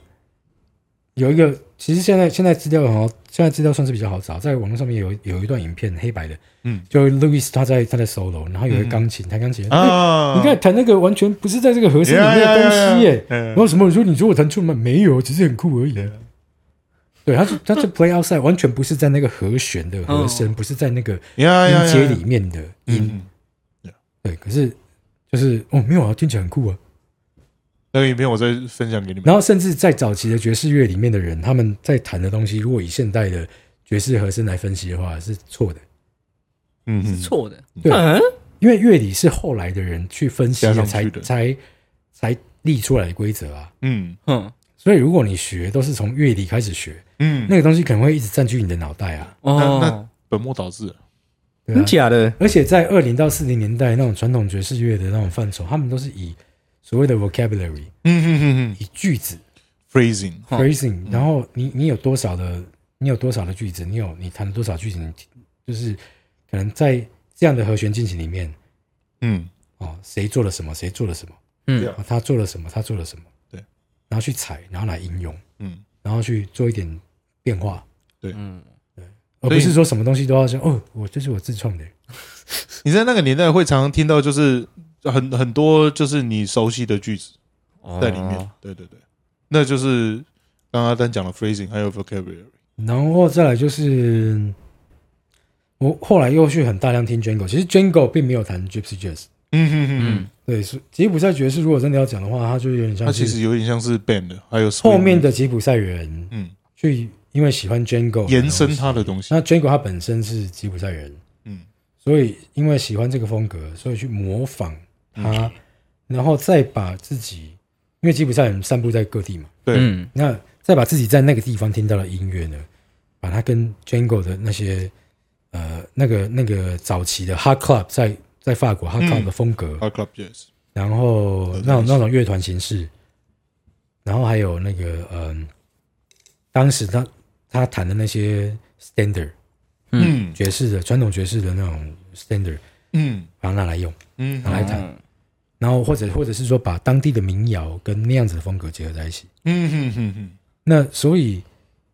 Speaker 2: 有一个，其实现在现在资料很好，现在资料算是比较好找，在网络上面有有一段影片，黑白的，
Speaker 4: 嗯，
Speaker 2: 就 Louis 他在他在 solo，然后有一个钢琴弹钢琴，你看弹那个完全不是在这个和声里面的东西耶，
Speaker 4: 嗯
Speaker 2: 然后什么你说你说我弹错吗？没有，只是很酷而已。对，他是他是 play outside，完全不是在那个和弦的和声，不是在那个音阶里面的音。
Speaker 4: 嗯，
Speaker 2: 对，可是就是哦，没有啊，听起来很酷啊。
Speaker 4: 那个影片我再分享给你们，
Speaker 2: 然后甚至在早期的爵士乐里面的人，他们在谈的东西，如果以现代的爵士和声来分析的话，是错的。
Speaker 4: 嗯是，
Speaker 3: 错的，
Speaker 2: 对。
Speaker 1: 嗯，
Speaker 2: 因为乐理是后来的人去分析的，才才才立出来的规则啊。
Speaker 4: 嗯。
Speaker 3: 哼，
Speaker 2: 所以如果你学都是从乐理开始学，
Speaker 4: 嗯，
Speaker 2: 那个东西可能会一直占据你的脑袋啊。
Speaker 3: 哦，
Speaker 4: 本末倒置，
Speaker 2: 对啊。
Speaker 1: 假的？
Speaker 2: 而且在二零到四零年代那种传统爵士乐的那种范畴，他们都是以所谓的 vocabulary，
Speaker 4: 嗯嗯嗯
Speaker 2: 以句子。
Speaker 4: Phrasing，
Speaker 3: 哦
Speaker 2: phrasing，然后你你有多少的你有多少的句子，你有你弹了多少句子，你就是可能在这样的和弦进行里面，
Speaker 4: 嗯，
Speaker 2: 哦，谁做了什么，谁做了什么，
Speaker 3: 嗯。
Speaker 2: 啊，他做了什么，他做了什么，
Speaker 4: 对，
Speaker 2: 然后去踩，然后来应用，
Speaker 4: 嗯，
Speaker 2: 然后去做一点变化，对。
Speaker 5: 嗯，
Speaker 2: 而不是说什么东西都要说哦，我这是我自创的，
Speaker 4: 你在那个年代会常常听到，就是很很多就是你熟悉的句子在里面。
Speaker 3: 哦，
Speaker 4: 对对对，那就是刚刚阿丹讲的 phrasing 还有 vocabulary，
Speaker 2: 然后再来就是我后来又去很大量听 Django，其实 Django 并没有弹 Gypsy Jazz，
Speaker 4: 嗯哼哼，
Speaker 3: 嗯。
Speaker 2: 对，是吉普赛爵士如果真的要讲的话，他就有点像
Speaker 4: 他其实有点像是 band，还有
Speaker 2: 后面的吉普赛人
Speaker 4: 嗯。
Speaker 2: 去因为喜欢 Django
Speaker 4: 延伸他
Speaker 2: 的
Speaker 4: 的东西，
Speaker 2: 东西，那 Django 他本身是吉普赛人，
Speaker 4: 嗯。
Speaker 2: 所以因为喜欢这个风格，所以去模仿他，然后再把自己，因为吉普赛人散布在各地嘛，
Speaker 4: 对，
Speaker 3: 嗯。
Speaker 2: 那再把自己在那个地方听到的音乐呢，把它跟 Django 的那些呃那个那个早期的 Hard Club 在在法国 Hard Club 的风格
Speaker 4: ，Hard Club Yes，
Speaker 2: 然后那种那种乐团形式，然后还有那个嗯，当时他他弹的那些 standard
Speaker 4: 嗯。
Speaker 2: 爵士的传统爵士的那种 standard，
Speaker 4: 嗯。
Speaker 2: 把它拿来用，
Speaker 4: 嗯。
Speaker 2: 拿来弹，
Speaker 3: 哦
Speaker 2: 然后或者或者是说把当地的民谣跟那样子的风格结合在一起。
Speaker 4: 嗯哼哼哼，
Speaker 2: 那所以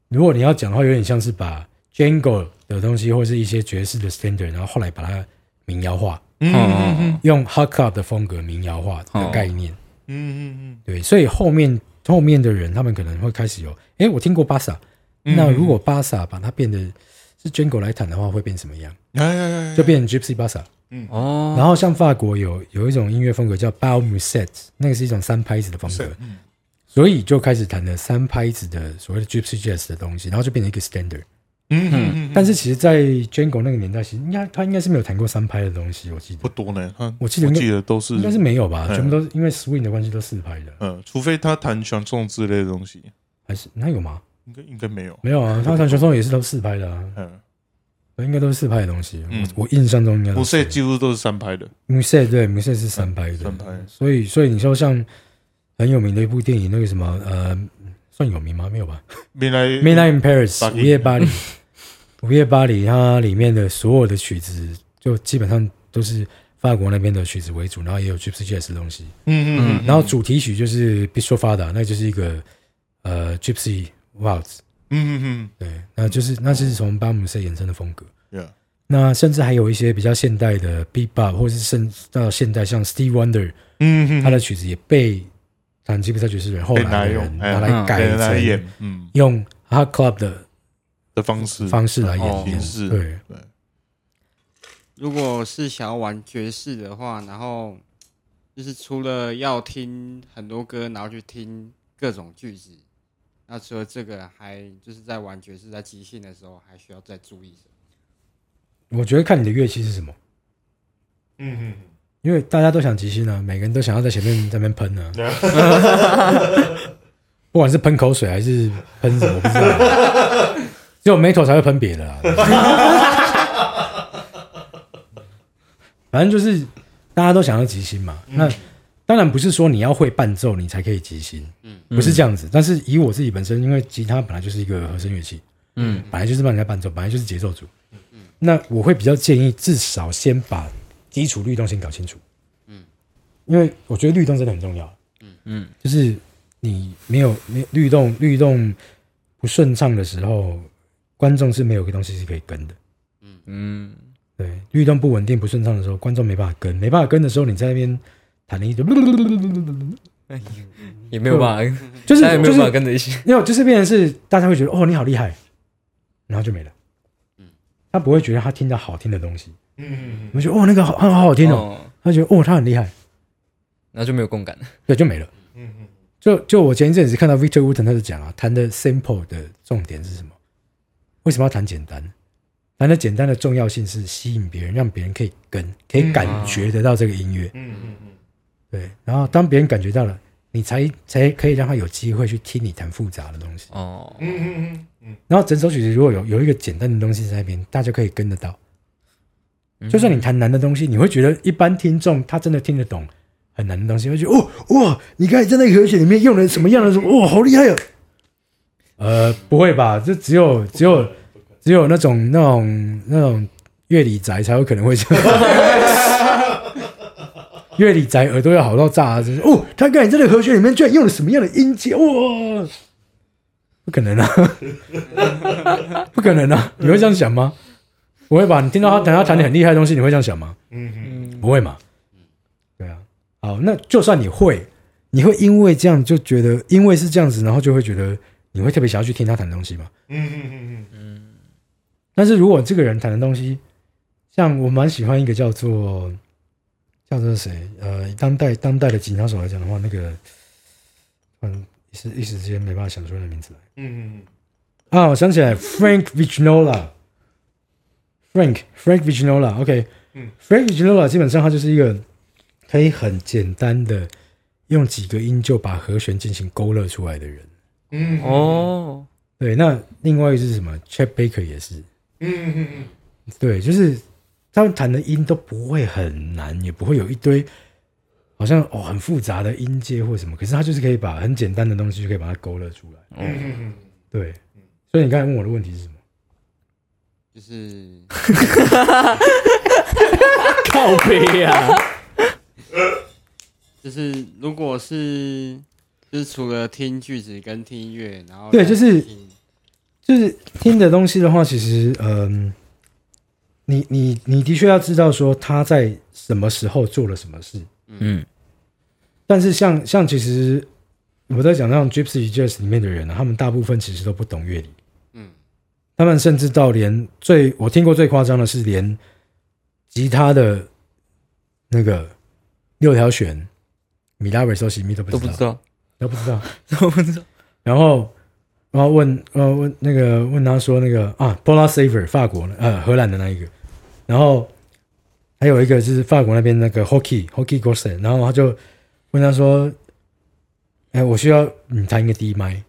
Speaker 2: 如果你要讲的话，有点像是把 Django 的东西或是一些爵士的 standard，然后后来把它民谣化，
Speaker 4: 嗯嗯嗯
Speaker 2: 用 hard club 的风格民谣化的概念。
Speaker 4: 嗯嗯嗯
Speaker 2: 对，所以后面后面的人，他们可能会开始有，诶，我听过巴萨，
Speaker 4: 嗯
Speaker 2: 那如果巴萨把它变得是 Django 来弹的话，会变什么样？
Speaker 4: 哎哎哎，
Speaker 2: 就变成 Gypsy 巴萨。
Speaker 3: 哦，
Speaker 2: 然后像法国有有一种音乐风格叫 Bal Musette，那个是一种三拍子的风格，
Speaker 4: 嗯。
Speaker 2: 所以就开始弹了三拍子的所谓的 Gypsy Jazz 的东西，然后就变成一个 standard。
Speaker 4: 嗯嗯，
Speaker 2: 但是其实，在 Django 那个年代，其实应该他应该是没有弹过三拍的东西，我记得。
Speaker 4: 不多呢，他
Speaker 2: 我记得
Speaker 4: 记得都是
Speaker 2: 应该是没有吧，
Speaker 4: 嗯。
Speaker 2: 全部都是因为 swing 的关系都四拍的，
Speaker 4: 嗯，除非他弹传送之类的东西，
Speaker 2: 还是那有吗？
Speaker 4: 应该应该没有，
Speaker 2: 没有啊，他弹全松也是都四拍的啊。
Speaker 4: 嗯，
Speaker 2: 应该都是四拍的东西。
Speaker 4: 嗯
Speaker 2: 我我印象中应该
Speaker 4: 不
Speaker 2: 都
Speaker 4: 是几乎都是三拍的
Speaker 2: s e 对 s e 是三拍的，
Speaker 4: 三拍
Speaker 2: 所以所以你说像很有名的一部电影，那个什么呃，算有名吗？没有吧？
Speaker 4: 原来《
Speaker 2: Midnight in Paris》午夜巴黎，午夜巴黎，它里面的所有的曲子就基本上都是法国那边的曲子为主，然后也有 Gypsy Jazz 的东西，
Speaker 4: 嗯嗯嗯
Speaker 2: 然后主题曲就是 Bistro Fada，那就是一个呃 Gypsy Waltz，
Speaker 4: 嗯嗯
Speaker 2: 对，那就是那是从巴姆塞衍生的风格。那甚至还有一些比较现代的 Bebop，或者是甚到现代像 Steve Wonder，
Speaker 4: 嗯
Speaker 2: 他的曲子也被弹吉普赛爵士人后
Speaker 4: 来
Speaker 2: 来的人拿来
Speaker 3: 嗯
Speaker 2: 改
Speaker 4: 给人来
Speaker 2: 成
Speaker 4: 演，嗯。
Speaker 2: 用 Hard Club 的
Speaker 4: 的方式
Speaker 2: 方式来
Speaker 3: 演
Speaker 2: 演
Speaker 4: 形式，
Speaker 2: 对，
Speaker 4: 对，
Speaker 5: 如果是想要玩爵士的话，然后就是除了要听很多歌，然后去听各种句子，那除了这个，还就是在玩爵士在即兴的时候，还需要再注意什么？
Speaker 2: 我觉得看你的乐器是什么，
Speaker 4: 嗯嗯
Speaker 2: 因为大家都想即兴啊，每个人都想要在前面在那边喷啊，不管是喷口水还是喷什么，我不知道，只有 metal 才会喷别的啊。反正就是大家都想要即兴嘛，那当然不是说你要会伴奏你才可以即兴，
Speaker 5: 嗯
Speaker 2: 不是这样子。但是以我自己本身，因为吉他本来就是一个和声乐器，
Speaker 3: 嗯
Speaker 2: 本来就是帮人家伴奏，本来就是节奏组。嗯那我会比较建议，至少先把基础律动先搞清楚。
Speaker 5: 嗯，
Speaker 2: 因为我觉得律动真的很重要。
Speaker 3: 嗯嗯
Speaker 2: 就是你没有没律动律动不顺畅的时候，观众是没有个东西是可以跟的。
Speaker 3: 嗯嗯，
Speaker 2: 对，律动不稳定不顺畅的时候，观众没办法跟，没办法跟的时候，你在那边弹了一直，
Speaker 3: 也没有办法，
Speaker 2: 就是
Speaker 3: 也没有办法
Speaker 2: 就是
Speaker 3: 跟着一起。
Speaker 2: 没有，就是变成是大家会觉得哦你好厉害，然后就没了。他不会觉得他听到好听的东西，
Speaker 4: 嗯
Speaker 2: 我们觉得哦那个好好好听哦，
Speaker 3: 哦，
Speaker 2: 他觉得哦他很厉害，
Speaker 3: 然后就没有共感了。
Speaker 2: 对，就没了。
Speaker 4: 嗯嗯
Speaker 2: 就就我前一阵子看到 Victor Wooten 他就讲啊，弹的 simple 的重点是什么？为什么要弹简单？弹的简单的重要性是吸引别人，让别人可以跟，可以感觉得到这个音乐。
Speaker 4: 嗯嗯嗯，
Speaker 2: 对，然后当别人感觉到了，你才才可以让他有机会去听你弹复杂的东西。
Speaker 3: 哦，
Speaker 4: 嗯嗯嗯
Speaker 2: 然后整首曲子如果有有一个简单的东西在那边，大家可以跟得到。就算你弹难的东西，你会觉得一般听众他真的听得懂很难的东西，会觉得哦哇，你看在那个和弦里面用了什么样的什么哇，好厉害哦。呃，不会吧？这只有只有只有那种那种那种乐理宅才有可能会这样。乐理宅耳朵要好到炸，就是哦，他看你在那个和弦里面居然用了什么样的音阶哇！不可能啊，不可能啊！你会这样想吗？不会吧？你听到他等他弹的很厉害的东西，你会这样想吗？
Speaker 4: 嗯嗯，
Speaker 2: 不会嘛？对啊。好，那就算你会，你会因为这样就觉得，因为是这样子，然后就会觉得你会特别想要去听他弹的东西吗？
Speaker 4: 嗯嗯嗯嗯
Speaker 2: 但是如果这个人弹的东西，像我蛮喜欢一个叫做叫做谁？呃，当代当代的吉他手来讲的话，那个嗯，一时一时之间没办法想出来的名字来。
Speaker 4: 嗯
Speaker 2: 啊，我想起来，Frank Vignola，Frank Frank Vignola，OK，、
Speaker 4: 嗯。
Speaker 2: Frank Vignola 基本上他就是一个可以很简单的用几个音就把和弦进行勾勒出来的人。
Speaker 4: 嗯。
Speaker 3: 哦，
Speaker 2: 对，那另外一个是什么？Chet Baker 也是，
Speaker 4: 嗯嗯嗯。
Speaker 2: 对，就是他们弹的音都不会很难，也不会有一堆好像哦很复杂的音阶或什么，可是他就是可以把很简单的东西就可以把它勾勒出来。
Speaker 4: 嗯。嗯
Speaker 2: 对，所以你刚才问我的问题是什么？
Speaker 5: 就是。
Speaker 1: 靠背啊，
Speaker 5: 就是，如果是就是除了听句子跟听音乐，然后再
Speaker 2: 对就是就是听的东西的话，其实嗯，你你你的确要知道说他在什么时候做了什么事，
Speaker 3: 嗯。
Speaker 2: 但是像像其实我在讲那种 Gypsy Jazz 里面的人呢、他们大部分其实都不懂乐理，
Speaker 5: 嗯。
Speaker 2: 他们甚至到连最我听过最夸张的是连吉他的那个六条弦米拉韦索西米都不知道，
Speaker 3: 都不知道，
Speaker 2: 都不知道。
Speaker 3: 都不知道，
Speaker 2: 然后，然后问呃问那个问他说那个啊 p o l a Saver 法国呃荷兰的那一个，然后还有一个是法国那边那个 Hockey Hockey g o s e n 然后他就问他说，哎，我需要你弹一个低麦，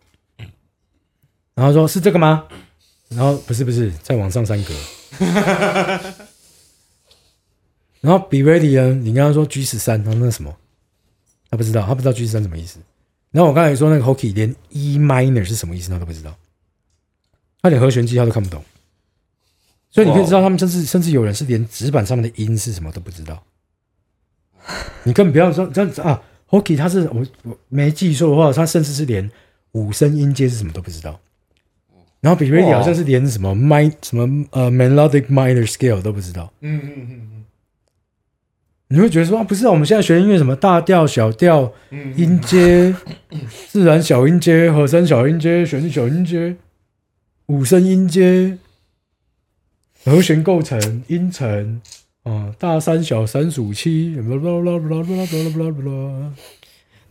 Speaker 2: 然后说是这个吗？然后不是不是，再往上三格。然后 Be Ready 呢？你刚刚说 G 十三，他说那什么？他不知道，他不知道 G 十三什么意思。然后我刚才说那个 Hockey 连 E minor 是什么意思他都不知道，他连和弦记号都看不懂，所以你可以知道他们甚至甚至有人是连纸板上面的音是什么都不知道。你更不要说这样子啊，Hockey 他是我我没记错的话，他甚至是连五声音阶是什么都不知道。然后 b e r e a d y 好像是连什么 mi 什么呃 melodic minor scale 都不知道。
Speaker 4: 嗯嗯嗯嗯
Speaker 2: 你会觉得说啊，不是啊，我们现在学音乐什么大调、小调、
Speaker 4: 嗯
Speaker 2: 音阶、自然小音阶、和声小音阶、旋律小音阶、五声音阶、和弦构成、音程啊，大三小三属七，blah blah blah blah blah blah blah blah，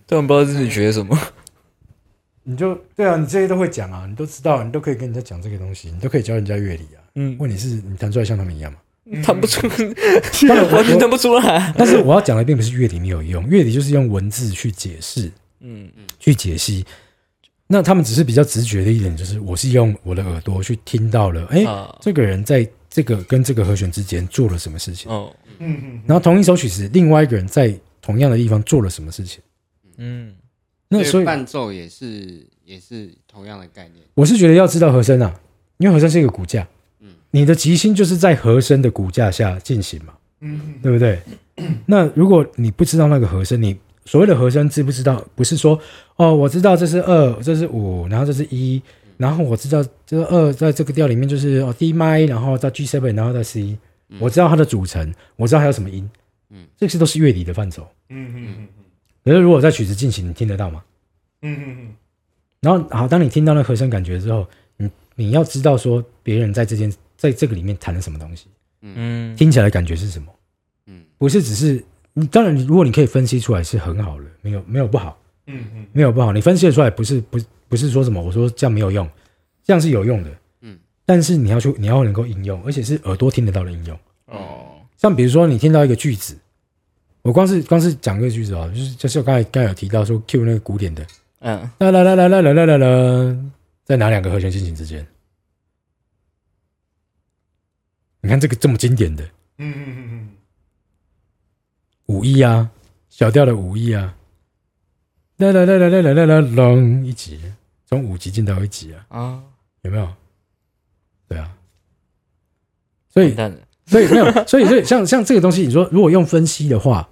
Speaker 3: 突然不知道自己学什么。
Speaker 2: 你就对啊，你这些都会讲啊，你都知道，你都可以跟人家讲这个东西，你都可以教人家乐理啊。
Speaker 3: 嗯，
Speaker 2: 问题是你弹出来像他们一样吗？
Speaker 3: 弹不出，
Speaker 2: 当然
Speaker 3: 完全弹不出来。
Speaker 2: 但是我要讲的并不是乐理没有用，乐理就是用文字去解释，
Speaker 3: 嗯嗯
Speaker 2: 去解析。那他们只是比较直觉的一点，就是我是用我的耳朵去听到了，哎、
Speaker 3: 啊，
Speaker 2: 这个人在这个跟这个和弦之间做了什么事情，
Speaker 3: 哦，
Speaker 4: 嗯嗯
Speaker 2: 然后同一首曲子，另外一个人在同样的地方做了什么事情。
Speaker 3: 嗯
Speaker 2: 那所以
Speaker 5: 伴奏也是也是同样的概念。
Speaker 2: 我是觉得要知道和声啊，因为和声是一个骨架，
Speaker 5: 嗯
Speaker 2: 你的即兴就是在和声的骨架下进行嘛，
Speaker 4: 嗯
Speaker 2: 对不对？那如果你不知道那个和声，你所谓的和声知不知道？不是说哦，我知道这是二，这是五，然后这是一，然后我知道这个二在这个调里面就是哦 D 麦，然后到 G seven，然后到 C，我知道它的组成，我知道还有什么音，
Speaker 5: 嗯，
Speaker 2: 这些都是乐理的范畴。
Speaker 4: 嗯嗯嗯
Speaker 2: 可是如果在曲子进行，你听得到吗？
Speaker 4: 嗯嗯嗯
Speaker 2: 然后好，当你听到那和声感觉之后，你你要知道说别人在这件在这个里面弹了什么东西，
Speaker 3: 嗯，
Speaker 2: 听起来的感觉是什么？
Speaker 5: 嗯
Speaker 2: 不是只是你，当然，如果你可以分析出来是很好的，没有没有不好，
Speaker 4: 嗯嗯
Speaker 2: 没有不好。你分析得出来不是不不是说什么，我说这样没有用，这样是有用的，
Speaker 5: 嗯，
Speaker 2: 但是你要去你要能够应用，而且是耳朵听得到的应用。
Speaker 3: 哦，
Speaker 2: 像比如说你听到一个句子，我光是光是讲这个句子啊，就是就是我刚才刚才有提到说 Q 那个古典的。
Speaker 3: 嗯，
Speaker 2: 啦啦啦啦啦啦啦啦啦，在哪两个和弦进行之间？你看这个这么经典的。
Speaker 4: 嗯嗯嗯嗯。
Speaker 2: 五一啊，小调的五一啊，啦啦啦啦啦啦啦啦隆一集，从五级进到一级啊，
Speaker 3: 啊，
Speaker 2: 有没有？对啊，所以所以没有，所以所以像像这个东西，你说如果用分析的话，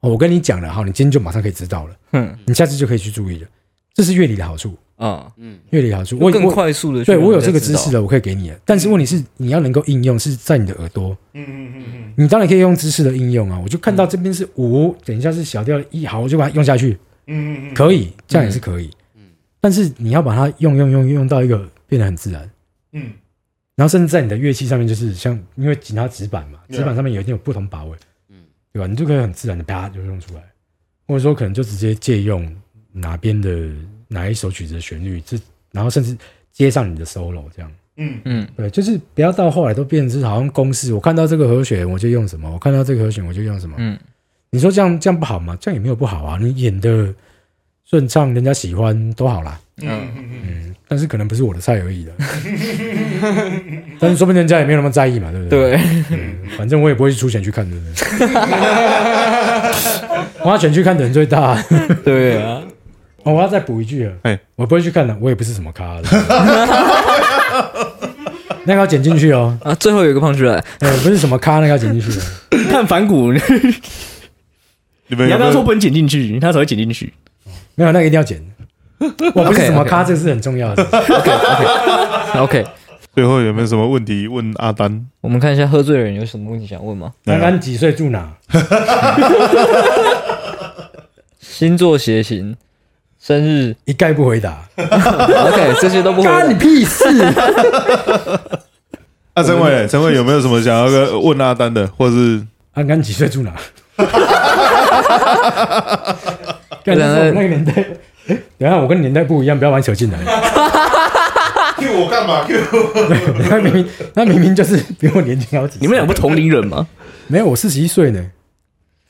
Speaker 2: 哦，我跟你讲了，哈，你今天就马上可以知道了，
Speaker 3: 哼，
Speaker 2: 你下次就可以去注意了，这是乐理的好处，
Speaker 3: 啊，
Speaker 5: 嗯，
Speaker 2: 乐理的好处，我
Speaker 3: 更
Speaker 2: 我
Speaker 3: 快速的，
Speaker 2: 对我有这个知识了，我可以给你了，但是问题是你要能够应用，是在你的耳朵，
Speaker 4: 嗯嗯嗯嗯，
Speaker 2: 你当然可以用知识的应用啊，我就看到这边是五，等一下是小调一，好，我就把它用下去，
Speaker 4: 嗯嗯嗯，
Speaker 2: 可以，这样也是可以，但是你要把它用用用用到一个变得很自然。
Speaker 4: 嗯
Speaker 2: 然后甚至在你的乐器上面，就是像因为吉他指板嘛指板上面有一定有不同把位，
Speaker 5: 嗯
Speaker 2: 对吧？你就可以很自然的啪就用出来，或者说可能就直接借用哪边的哪一首曲子的旋律，这然后甚至接上你的 solo 这样，
Speaker 4: 嗯
Speaker 3: 嗯
Speaker 2: 对，就是不要到后来都变成是好像公式，我看到这个和弦我就用什么，我看到这个和弦我就用什么。
Speaker 3: 嗯，
Speaker 2: 你说这样这样不好吗？这样也没有不好啊，你演的顺畅，人家喜欢都好啦。
Speaker 4: 嗯嗯
Speaker 2: 但是可能不是我的菜而已的。但是说不定人家也没有那么在意嘛，对不对？
Speaker 3: 对，
Speaker 2: 嗯，反正我也不会出钱去看，对不对？花钱去看的人最大。
Speaker 3: 对啊，
Speaker 2: 哦，我要再补一句了，
Speaker 4: 哎
Speaker 2: 我不会去看的，我也不是什么咖的。那个要剪进去哦，
Speaker 3: 啊，最后有一个胖出来，
Speaker 2: 哎，不是什么咖，那个要剪进去的。
Speaker 1: 看反骨，你
Speaker 4: 你们
Speaker 1: 要说不能剪进去，他才会剪进去。
Speaker 2: 没有，那个一定要剪。我不是什么咖，这是很重要的 OK OK
Speaker 3: OK
Speaker 4: 最后有没有什么问题问阿丹？
Speaker 3: 我们看一下喝醉的人有什么问题想问吗？
Speaker 2: 阿丹几岁住哪？
Speaker 3: 星座、血型、生日
Speaker 2: 一概不回答。
Speaker 3: ，OK，这些都不
Speaker 2: 干你
Speaker 3: 会。
Speaker 2: 屁事！
Speaker 4: 啊，陈伟，陈伟有没有什么想要跟问阿丹的，或是
Speaker 2: 阿丹几岁住哪？干那是我那个年代，哎，等一下我跟你年代不一样，不要把你扯进来。
Speaker 4: Q 我干嘛？Q
Speaker 2: 他明明他明明就是比我年轻好几岁。
Speaker 1: 你们俩不同龄人吗？
Speaker 2: 没有，我四十一岁呢，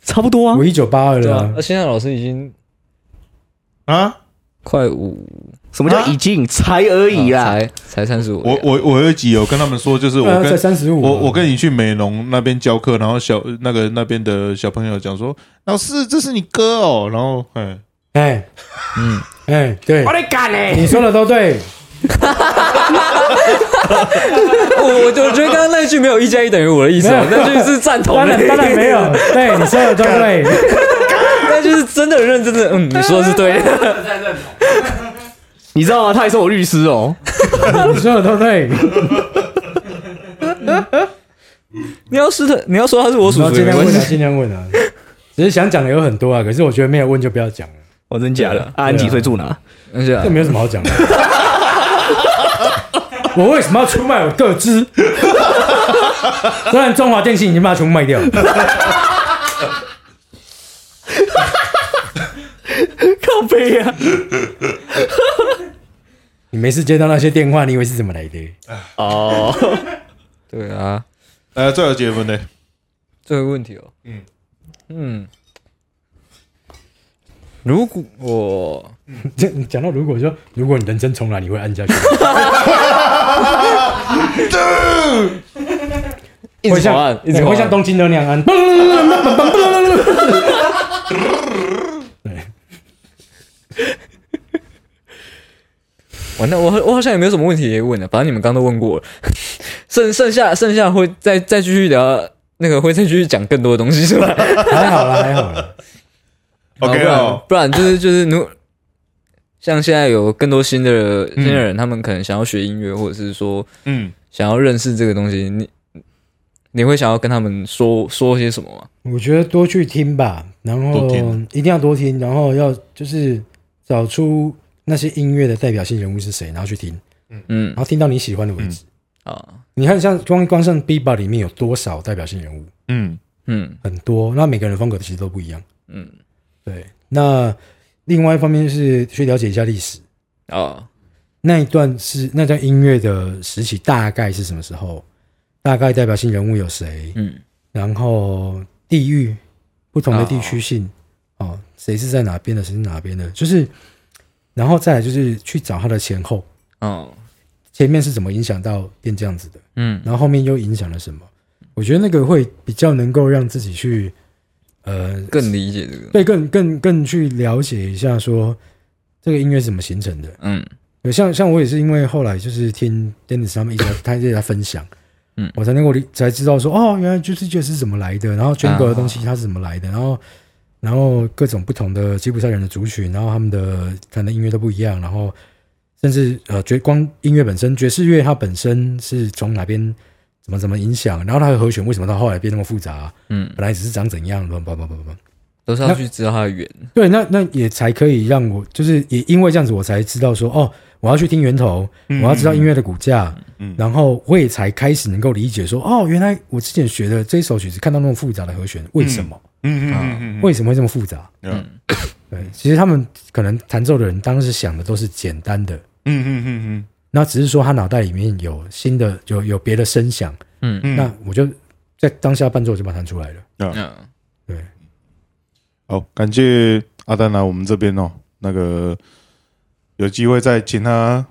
Speaker 1: 差不多啊
Speaker 2: 我。一九八二了啊
Speaker 3: 那现在老师已经
Speaker 4: 啊？
Speaker 3: 快五，
Speaker 1: 什么叫已经才而已啦？
Speaker 3: 才才三十五。
Speaker 4: 我我我有一集有跟他们说，就是我跟
Speaker 2: 三十五。
Speaker 4: 我我跟你去美容那边教课，然后小那个那边的小朋友讲说，老师这是你哥哦，然后哎，
Speaker 2: 哎
Speaker 3: 嗯，
Speaker 2: 哎，对，
Speaker 1: 我得干嘞！
Speaker 2: 你说的都对。
Speaker 3: 我我就觉得刚刚那一句没有一加一等于五的意思那句是赞同的，
Speaker 2: 当然当然没有，对你说的都对。
Speaker 3: 那就是真的认真的，嗯，你说的是对的。
Speaker 1: 你知道吗？他还是我律师哦。
Speaker 2: 你说的都对。
Speaker 3: 你要是他，你要说他是我属
Speaker 2: 然后
Speaker 3: 实没关
Speaker 2: 尽量问啊，
Speaker 3: 系。
Speaker 2: 尽量问啊。只是想讲的有很多啊，可是我觉得没有问就不要讲了，
Speaker 1: 我真假的？啊安几岁住哪？
Speaker 3: 而且
Speaker 2: 这没有什么好讲的。我为什么要出卖我个资？虽然中华电信已经把它全部卖掉了，
Speaker 1: 靠背啊！
Speaker 2: 你没事接到那些电话，你以为是怎么来的？
Speaker 1: 哦，
Speaker 3: 对啊，
Speaker 4: 呃，最后结婚呢？
Speaker 3: 这个问题哦，
Speaker 4: 嗯。
Speaker 3: 嗯，如果我
Speaker 2: 这讲到如果说，如果你人生重来，你会按下去，
Speaker 3: 一
Speaker 2: 会像
Speaker 3: 直滑按，一直
Speaker 2: 会像东京的那样按。
Speaker 3: 完了，我我好像也没有什么问题可以问了，反正你们刚刚都问过了，剩剩下剩下会再再继续聊，那个会再继续讲更多的东西是吧？
Speaker 2: 还好啦，还好啦。
Speaker 4: OK 哦，
Speaker 3: 不然就是就是如像现在有更多新的新的人，他们可能想要学音乐，或者是说
Speaker 4: 嗯，
Speaker 3: 想要认识这个东西，你你会想要跟他们说说些什么吗？
Speaker 2: 我觉得多去听吧，然后一定要多听，然后要就是找出那些音乐的代表性人物是谁，然后去听，
Speaker 3: 嗯。嗯。
Speaker 2: 然后听到你喜欢的为止。
Speaker 3: 啊
Speaker 2: 你看，像光光像 B 吧里面有多少代表性人物，
Speaker 4: 嗯。
Speaker 3: 嗯。
Speaker 2: 很多，那每个人风格其实都不一样。
Speaker 3: 嗯。
Speaker 2: 对，那另外一方面是去了解一下历史，
Speaker 3: 啊
Speaker 2: 那一段是那段音乐的时期大概是什么时候，大概代表性人物有谁，
Speaker 3: 嗯。
Speaker 2: 然后地域不同的地区性。哦，谁是在哪边的，谁是哪边的，就是，然后再来就是去找他的前后，
Speaker 3: 哦
Speaker 2: 前面是怎么影响到变这样子的，
Speaker 3: 嗯
Speaker 2: 然后后面又影响了什么？我觉得那个会比较能够让自己去呃
Speaker 3: 更理解这个。
Speaker 2: 对更更更去了解一下说这个音乐是怎么形成的。
Speaker 3: 嗯
Speaker 2: 有，像像我也是因为后来就是听 Dennis 他们一直他一直在分享，
Speaker 3: 嗯
Speaker 2: 我才能够理才知道说哦，原来就是爵士是怎么来的，然后 Django 的东西它是怎么来的，然后然后各种不同的吉普赛人的族群，然后他们的可能音乐都不一样，然后甚至呃爵光音乐本身爵士乐它本身是从哪边怎么怎么影响，然后它的和弦为什么到后来变那么复杂，
Speaker 3: 嗯，
Speaker 2: 本来只是长怎样，不不不不不。
Speaker 3: 都是要去知道它的源。
Speaker 2: 对，那那也才可以让我，就是也因为这样子，我才知道说，哦，我要去听源头，
Speaker 4: 嗯
Speaker 2: 我要知道音乐的骨架，
Speaker 4: 嗯
Speaker 2: 然后我也才开始能够理解说，哦，原来我之前学的这一首曲子，看到那么复杂的和弦，为什么？
Speaker 4: 嗯嗯嗯嗯
Speaker 2: 为什么会这么复杂？
Speaker 4: 嗯。
Speaker 2: 对，其实他们可能弹奏的人当时想的都是简单的，
Speaker 4: 嗯嗯嗯嗯。
Speaker 2: 那只是说他脑袋里面有新的，有有别的声响，
Speaker 3: 嗯。
Speaker 4: 嗯。
Speaker 2: 那我就在当下伴奏就把它弹出来了。
Speaker 3: 嗯，
Speaker 2: 对，
Speaker 4: 好，感谢阿丹来我们这边哦，那个有机会再请他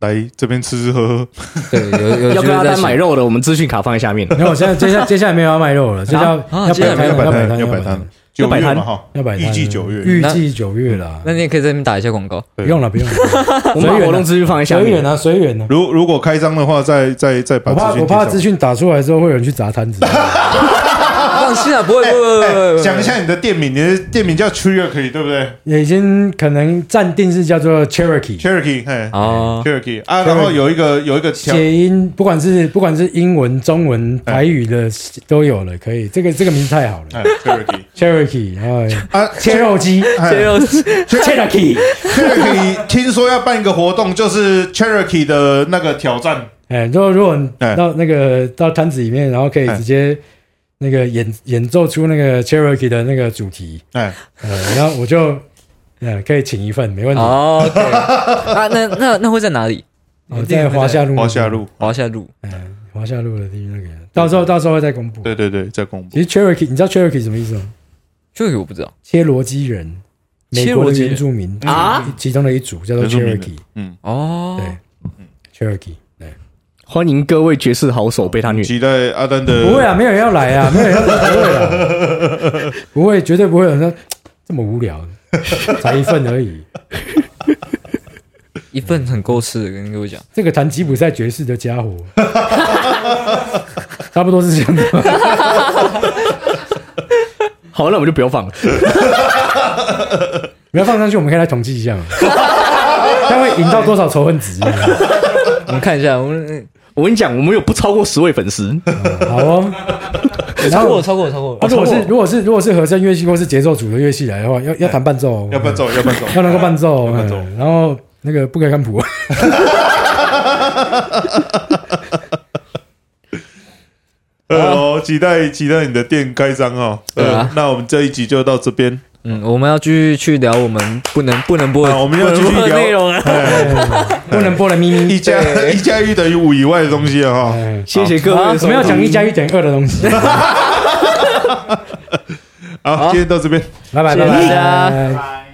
Speaker 4: 来这边吃吃喝喝。
Speaker 3: 对，有有
Speaker 1: 要跟阿
Speaker 3: 机会再请
Speaker 1: 丹买肉的，我们资讯卡放在下面。
Speaker 2: 然后我现在接下接下来没有要卖肉了，就叫
Speaker 3: 啊
Speaker 2: 要
Speaker 3: 接下来没有
Speaker 2: 摆摊，要摆摊，
Speaker 4: 要摆摊
Speaker 2: 摊，，
Speaker 4: 九
Speaker 1: 摆摊
Speaker 4: 月嘛哈，
Speaker 2: 要摆摊，
Speaker 4: 预计九月
Speaker 2: 预计九月啦。
Speaker 3: 那你也可以在那边打一下广告。
Speaker 2: 不用了，不用了，
Speaker 1: 我们把活动资讯放在下面
Speaker 2: 随缘。啊，随缘啊。
Speaker 4: 如如果开张的话，再再再把
Speaker 2: 我怕我怕资讯打出来之后，会有人去砸摊子。
Speaker 3: 放心啊，不会不会不会不会不会。
Speaker 4: 讲一下你的店名，你的店名叫 Cherokee 对不对？
Speaker 2: 也已经可能暂定是叫做
Speaker 4: Cherokee，？Cherokee，嘿
Speaker 3: 哦
Speaker 4: ，Cherokee。啊，然后有一个有一个条，
Speaker 2: 谐音不管是不管是英文、中文、台语的都有了，可以。这个这个名字太好了。
Speaker 4: 哎
Speaker 2: ，Cherokee，Cherokee，然后
Speaker 4: 啊
Speaker 2: 切肉鸡
Speaker 4: 哎，Cherokee，，Cherokee 听说要办一个活动，就是 Cherokee 的那个挑战，
Speaker 2: 哎，如果如果到那个到摊子里面，然后可以直接那个演演奏出那个 Cherokee 的那个主题，
Speaker 4: 哎，
Speaker 2: 呃，然后我就呃可以请一份，没问题。
Speaker 3: 啊，那那那会在哪里？
Speaker 2: 哦，在华夏路，
Speaker 4: 华夏，路，
Speaker 3: 华夏路。
Speaker 2: 嗯，华夏路的地那个，到时候到时候会再公布。
Speaker 4: 对对对，再公布。
Speaker 2: 其实 Cherokee，你知道 Cherokee 什么意思吗
Speaker 3: ？Cherokee 我不知道。
Speaker 2: 切罗基人，美国的
Speaker 3: 切罗基人。
Speaker 2: 原住民
Speaker 1: 啊，
Speaker 2: 其中的一组叫做 Cherokee，
Speaker 4: 嗯，
Speaker 3: 哦，
Speaker 2: 对，Cherokee，对，
Speaker 1: 欢迎各位爵士好手被他虐。
Speaker 4: 期待阿丹的
Speaker 2: 不会啊，没有人要来啊，没有人要来，不会啊，不会，绝对不会有人说 这么无聊，才一份而已。
Speaker 3: 一份很够吃的，跟各位讲。
Speaker 2: 这个弹吉普赛爵士的家伙，差不多是这样的。
Speaker 1: 好，那我们就不要放了。
Speaker 2: 不要放上去，我们可以来统计一下嘛，它会引到多少仇恨值？
Speaker 3: 我们看一下，我们
Speaker 1: 我跟你讲，我们有不超过十位粉丝，
Speaker 2: 好哦。然
Speaker 3: 超过了，超过了，超过
Speaker 2: 啊、
Speaker 3: 了。
Speaker 2: 如果是如果是如果是和声乐器或是节奏组的乐器来的话，要要弹伴奏哦，
Speaker 4: 要伴奏，要伴奏，
Speaker 2: 要能够伴奏，
Speaker 4: 要伴奏
Speaker 2: 嗯然后那个不可以看谱，
Speaker 4: 呃，期待期待你的店开张哦。
Speaker 3: 对啊
Speaker 4: 呃，那我们这一集就到这边。
Speaker 3: 嗯，我们要继续去聊我们不能不能播的，
Speaker 4: 啊我们要继续
Speaker 3: 不能播的
Speaker 4: 聊
Speaker 3: 内容啊。
Speaker 2: 不能播的咪咪。
Speaker 4: 一加一加一等于五以外的东西了哈。
Speaker 2: 哎
Speaker 1: 谢谢各位的收听。
Speaker 2: 我们要讲一加一等于二的东西。
Speaker 4: 好，今天到这边。
Speaker 2: 拜拜，
Speaker 3: 谢谢
Speaker 2: 拜拜
Speaker 3: 大家
Speaker 2: 拜拜
Speaker 4: 拜。